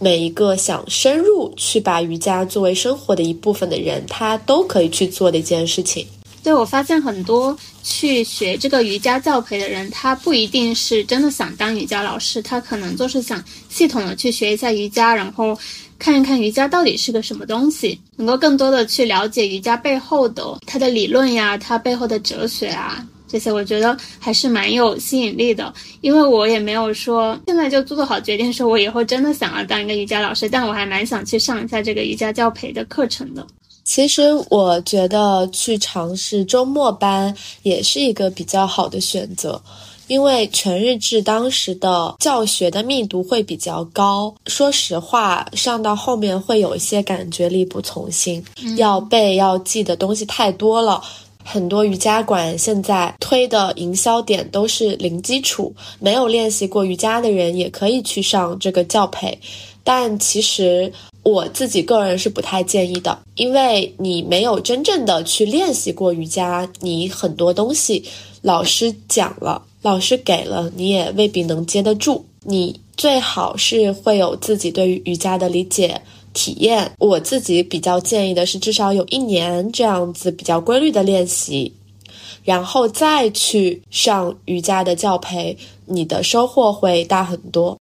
每一个想深入去把瑜伽作为生活的一部分的人，他都可以去做的一件事情。对，我发现很多去学这个瑜伽教培的人，他不一定是真的想当瑜伽老师，他可能就是想系统的去学一下瑜伽，然后看一看瑜伽到底是个什么东西，能够更多的去了解瑜伽背后的它的理论呀，它背后的哲学啊，这些我觉得还是蛮有吸引力的。因为我也没有说现在就做好决定，说我以后真的想要当一个瑜伽老师，但我还蛮想去上一下这个瑜伽教培的课程的。其实我觉得去尝试周末班也是一个比较好的选择，因为全日制当时的教学的密度会比较高。说实话，上到后面会有一些感觉力不从心，要背要记的东西太多了。很多瑜伽馆现在推的营销点都是零基础，没有练习过瑜伽的人也可以去上这个教培，但其实。我自己个人是不太建议的，因为你没有真正的去练习过瑜伽，你很多东西老师讲了，老师给了，你也未必能接得住。你最好是会有自己对于瑜伽的理解体验。我自己比较建议的是，至少有一年这样子比较规律的练习，然后再去上瑜伽的教培，你的收获会大很多。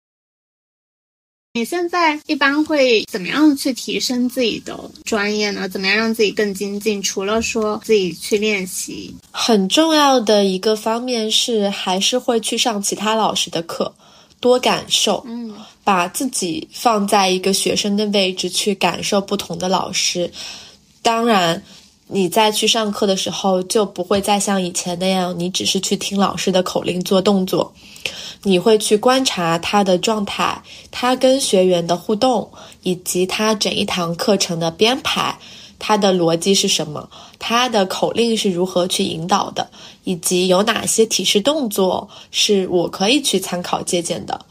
你现在一般会怎么样去提升自己的专业呢？怎么样让自己更精进？除了说自己去练习，很重要的一个方面是，还是会去上其他老师的课，多感受。嗯，把自己放在一个学生的位置去感受不同的老师。当然，你在去上课的时候，就不会再像以前那样，你只是去听老师的口令做动作。你会去观察他的状态，他跟学员的互动，以及他整一堂课程的编排，他的逻辑是什么，他的口令是如何去引导的，以及有哪些体式动作是我可以去参考借鉴的，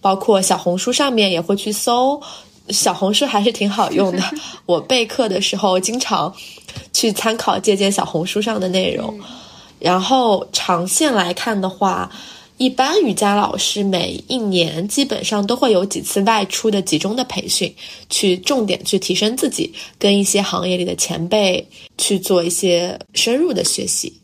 包括小红书上面也会去搜，小红书还是挺好用的。我备课的时候经常去参考借鉴小红书上的内容，然后长线来看的话。一般瑜伽老师每一年基本上都会有几次外出的集中的培训，去重点去提升自己，跟一些行业里的前辈去做一些深入的学习。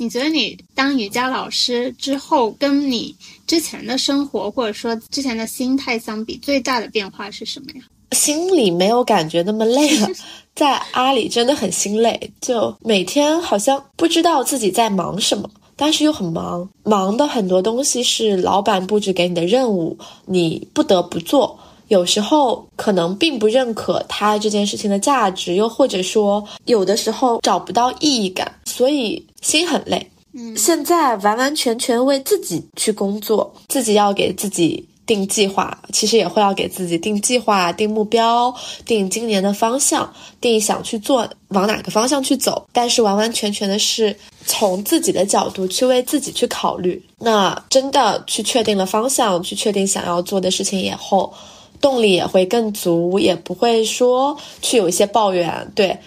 你觉得你当瑜伽老师之后，跟你之前的生活或者说之前的心态相比，最大的变化是什么呀？心里没有感觉那么累了，在阿里真的很心累，就每天好像不知道自己在忙什么。但是又很忙，忙的很多东西是老板布置给你的任务，你不得不做。有时候可能并不认可他这件事情的价值，又或者说有的时候找不到意义感，所以心很累。嗯，现在完完全全为自己去工作，自己要给自己。定计划，其实也会要给自己定计划、定目标、定今年的方向、定想去做往哪个方向去走。但是完完全全的是从自己的角度去为自己去考虑。那真的去确定了方向，去确定想要做的事情以后，动力也会更足，也不会说去有一些抱怨。对，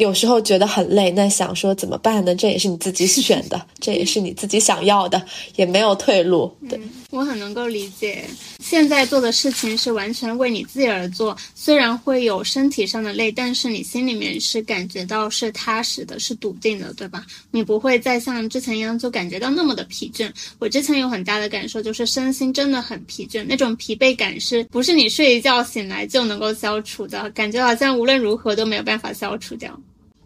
有时候觉得很累，那想说怎么办呢？这也是你自己选的，这也是你自己想要的，也没有退路。对。我很能够理解，现在做的事情是完全为你自己而做，虽然会有身体上的累，但是你心里面是感觉到是踏实的，是笃定的，对吧？你不会再像之前一样就感觉到那么的疲倦。我之前有很大的感受，就是身心真的很疲倦，那种疲惫感是不是你睡一觉醒来就能够消除的？感觉好像无论如何都没有办法消除掉。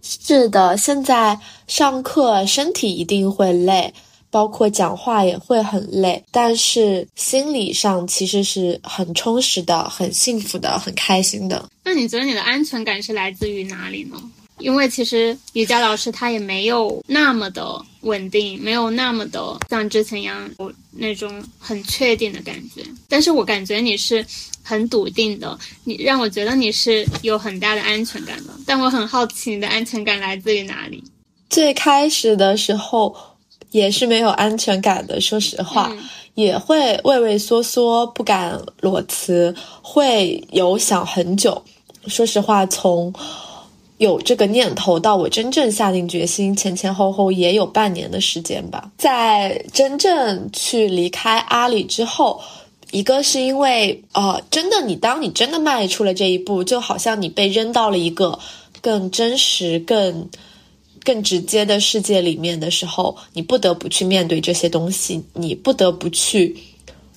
是的，现在上课身体一定会累。包括讲话也会很累，但是心理上其实是很充实的、很幸福的、很开心的。那你觉得你的安全感是来自于哪里呢？因为其实瑜伽老师他也没有那么的稳定，没有那么的像之前一样有那种很确定的感觉。但是我感觉你是很笃定的，你让我觉得你是有很大的安全感的。但我很好奇你的安全感来自于哪里？最开始的时候。也是没有安全感的，说实话，也会畏畏缩缩，不敢裸辞，会有想很久。说实话，从有这个念头到我真正下定决心，前前后后也有半年的时间吧。在真正去离开阿里之后，一个是因为，呃，真的，你当你真的迈出了这一步，就好像你被扔到了一个更真实、更。更直接的世界里面的时候，你不得不去面对这些东西，你不得不去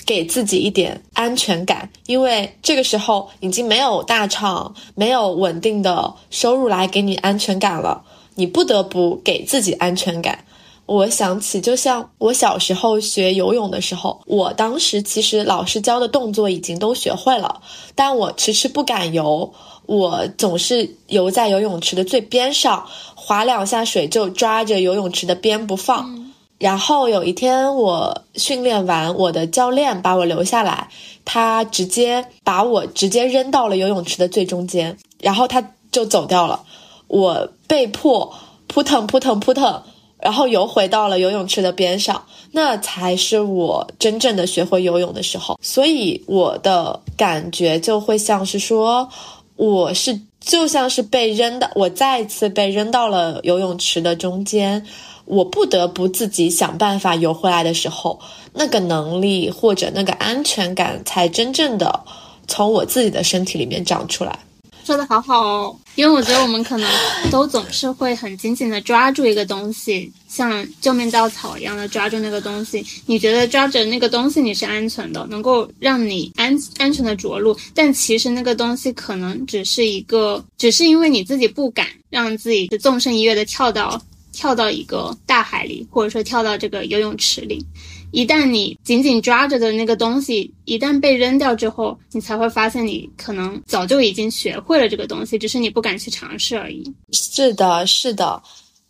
给自己一点安全感，因为这个时候已经没有大厂、没有稳定的收入来给你安全感了，你不得不给自己安全感。我想起，就像我小时候学游泳的时候，我当时其实老师教的动作已经都学会了，但我迟迟不敢游，我总是游在游泳池的最边上。划两下水就抓着游泳池的边不放，然后有一天我训练完，我的教练把我留下来，他直接把我直接扔到了游泳池的最中间，然后他就走掉了，我被迫扑腾扑腾扑腾，然后游回到了游泳池的边上，那才是我真正的学会游泳的时候，所以我的感觉就会像是说，我是。就像是被扔的，我再次被扔到了游泳池的中间，我不得不自己想办法游回来的时候，那个能力或者那个安全感才真正的从我自己的身体里面长出来。说的好好哦，因为我觉得我们可能都总是会很紧紧的抓住一个东西，像救命稻草一样的抓住那个东西。你觉得抓着那个东西你是安全的，能够让你安安全的着陆，但其实那个东西可能只是一个，只是因为你自己不敢让自己纵身一跃的跳到跳到一个大海里，或者说跳到这个游泳池里。一旦你紧紧抓着的那个东西一旦被扔掉之后，你才会发现你可能早就已经学会了这个东西，只是你不敢去尝试而已。是的，是的，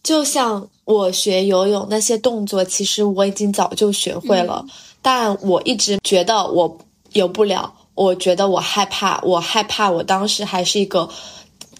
就像我学游泳那些动作，其实我已经早就学会了，但我一直觉得我游不了，我觉得我害怕，我害怕我当时还是一个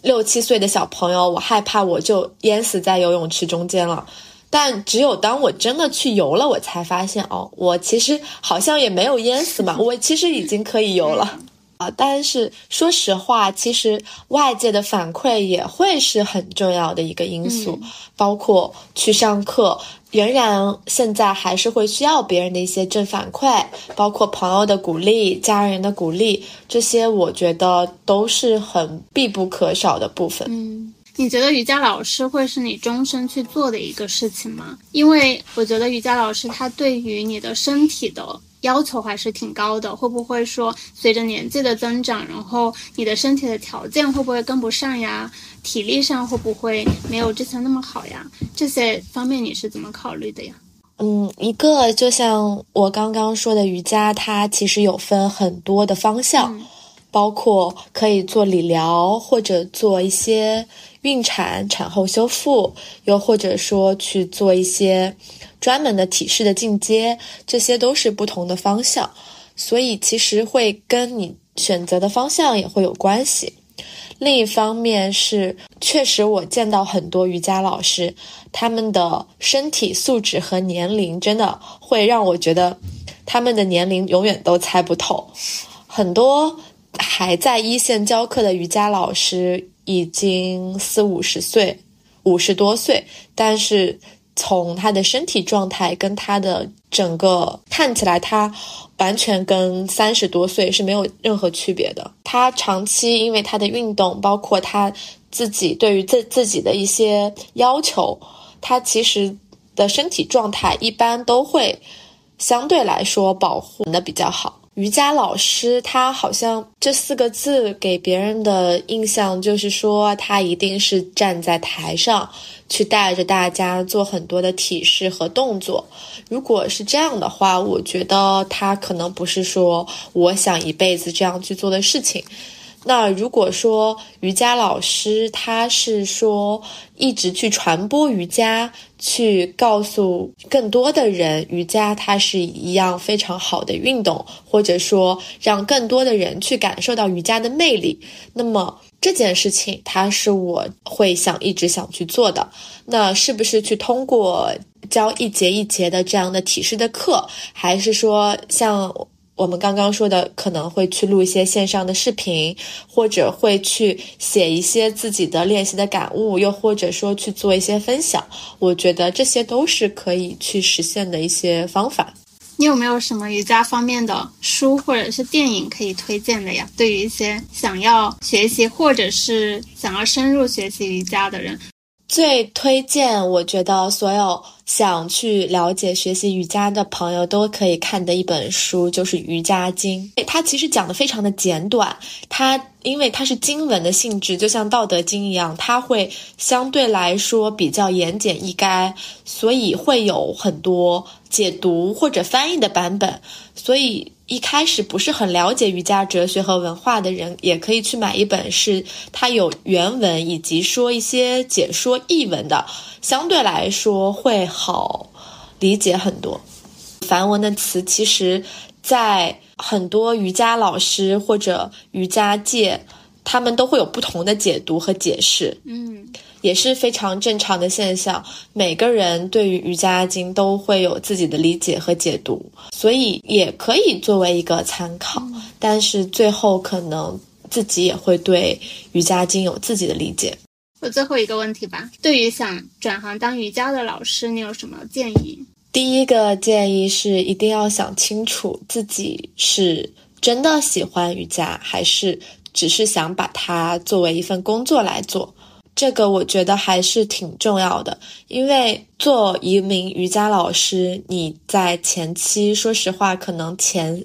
六七岁的小朋友，我害怕我就淹死在游泳池中间了。但只有当我真的去游了，我才发现哦，我其实好像也没有淹死嘛，我其实已经可以游了啊。但是说实话，其实外界的反馈也会是很重要的一个因素，包括去上课，仍然现在还是会需要别人的一些正反馈，包括朋友的鼓励、家人的鼓励，这些我觉得都是很必不可少的部分。嗯。你觉得瑜伽老师会是你终身去做的一个事情吗？因为我觉得瑜伽老师他对于你的身体的要求还是挺高的。会不会说随着年纪的增长，然后你的身体的条件会不会跟不上呀？体力上会不会没有之前那么好呀？这些方面你是怎么考虑的呀？嗯，一个就像我刚刚说的，瑜伽它其实有分很多的方向，包括可以做理疗或者做一些。孕产、产后修复，又或者说去做一些专门的体式的进阶，这些都是不同的方向，所以其实会跟你选择的方向也会有关系。另一方面是，确实我见到很多瑜伽老师，他们的身体素质和年龄真的会让我觉得他们的年龄永远都猜不透。很多还在一线教课的瑜伽老师。已经四五十岁，五十多岁，但是从他的身体状态跟他的整个看起来，他完全跟三十多岁是没有任何区别的。他长期因为他的运动，包括他自己对于自自己的一些要求，他其实的身体状态一般都会相对来说保护的比较好。瑜伽老师，他好像这四个字给别人的印象就是说，他一定是站在台上去带着大家做很多的体式和动作。如果是这样的话，我觉得他可能不是说我想一辈子这样去做的事情。那如果说瑜伽老师他是说一直去传播瑜伽，去告诉更多的人瑜伽它是一样非常好的运动，或者说让更多的人去感受到瑜伽的魅力，那么这件事情它是我会想一直想去做的。那是不是去通过教一节一节的这样的体式的课，还是说像？我们刚刚说的可能会去录一些线上的视频，或者会去写一些自己的练习的感悟，又或者说去做一些分享。我觉得这些都是可以去实现的一些方法。你有没有什么瑜伽方面的书或者是电影可以推荐的呀？对于一些想要学习或者是想要深入学习瑜伽的人，最推荐我觉得所有。想去了解学习瑜伽的朋友都可以看的一本书，就是《瑜伽经》。它其实讲的非常的简短，它因为它是经文的性质，就像《道德经》一样，它会相对来说比较言简意赅，所以会有很多解读或者翻译的版本，所以。一开始不是很了解瑜伽哲学和文化的人，也可以去买一本是它有原文以及说一些解说译文的，相对来说会好理解很多。梵文的词其实，在很多瑜伽老师或者瑜伽界，他们都会有不同的解读和解释。嗯。也是非常正常的现象。每个人对于瑜伽经都会有自己的理解和解读，所以也可以作为一个参考。但是最后可能自己也会对瑜伽经有自己的理解。我最后一个问题吧，对于想转行当瑜伽的老师，你有什么建议？第一个建议是一定要想清楚自己是真的喜欢瑜伽，还是只是想把它作为一份工作来做。这个我觉得还是挺重要的，因为做一名瑜伽老师，你在前期，说实话，可能前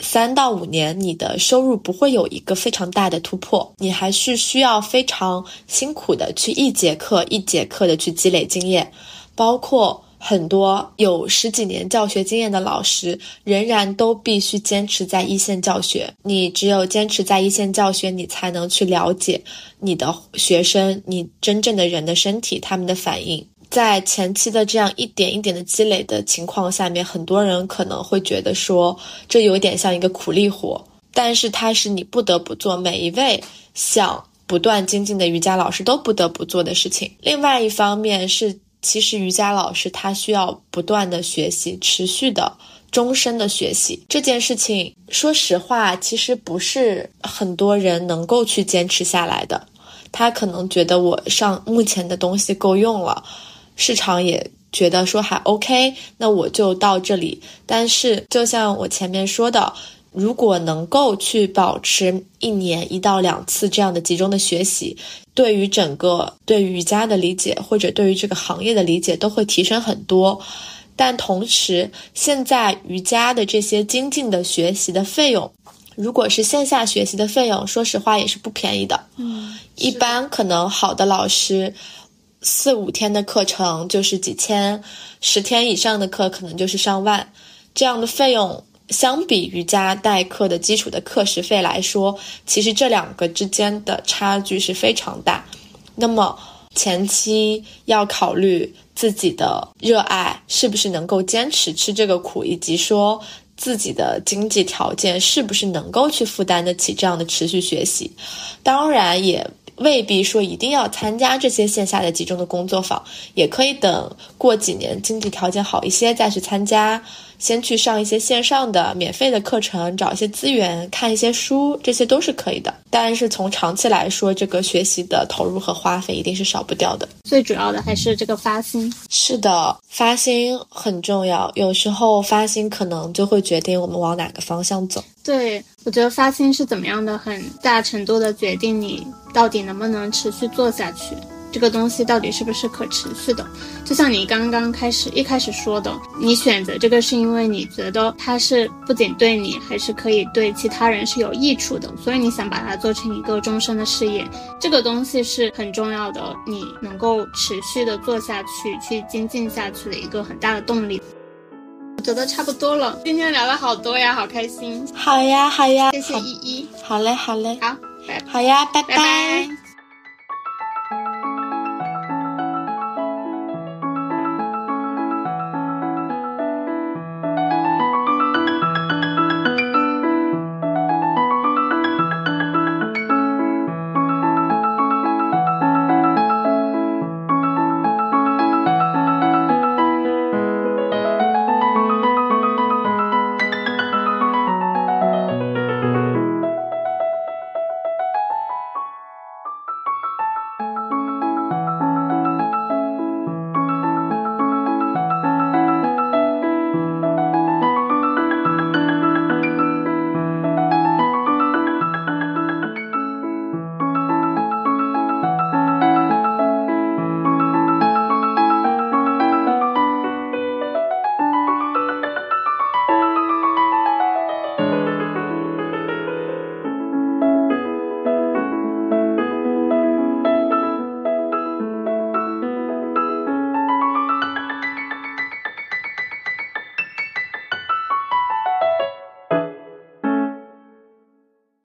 三到五年，你的收入不会有一个非常大的突破，你还是需要非常辛苦的去一节课一节课的去积累经验，包括。很多有十几年教学经验的老师，仍然都必须坚持在一线教学。你只有坚持在一线教学，你才能去了解你的学生，你真正的人的身体，他们的反应。在前期的这样一点一点的积累的情况下面，很多人可能会觉得说，这有点像一个苦力活，但是它是你不得不做，每一位想不断精进的瑜伽老师都不得不做的事情。另外一方面是。其实瑜伽老师他需要不断的学习，持续的终身的学习这件事情，说实话，其实不是很多人能够去坚持下来的。他可能觉得我上目前的东西够用了，市场也觉得说还 OK，那我就到这里。但是就像我前面说的。如果能够去保持一年一到两次这样的集中的学习，对于整个对瑜伽的理解或者对于这个行业的理解都会提升很多。但同时，现在瑜伽的这些精进的学习的费用，如果是线下学习的费用，说实话也是不便宜的。嗯，一般可能好的老师，四五天的课程就是几千，十天以上的课可能就是上万，这样的费用。相比瑜伽代课的基础的课时费来说，其实这两个之间的差距是非常大。那么前期要考虑自己的热爱是不是能够坚持吃这个苦，以及说自己的经济条件是不是能够去负担得起这样的持续学习。当然，也未必说一定要参加这些线下的集中的工作坊，也可以等过几年经济条件好一些再去参加。先去上一些线上的免费的课程，找一些资源，看一些书，这些都是可以的。但是从长期来说，这个学习的投入和花费一定是少不掉的。最主要的还是这个发心。是的，发心很重要。有时候发心可能就会决定我们往哪个方向走。对，我觉得发心是怎么样的，很大程度的决定你到底能不能持续做下去。这个东西到底是不是可持续的？就像你刚刚开始一开始说的，你选择这个是因为你觉得它是不仅对你，还是可以对其他人是有益处的，所以你想把它做成一个终身的事业。这个东西是很重要的，你能够持续的做下去，去精进下去的一个很大的动力。我觉得差不多了，今天聊了好多呀，好开心。好呀，好呀，谢谢依依。好嘞，好嘞，好，拜，好呀，拜拜拜。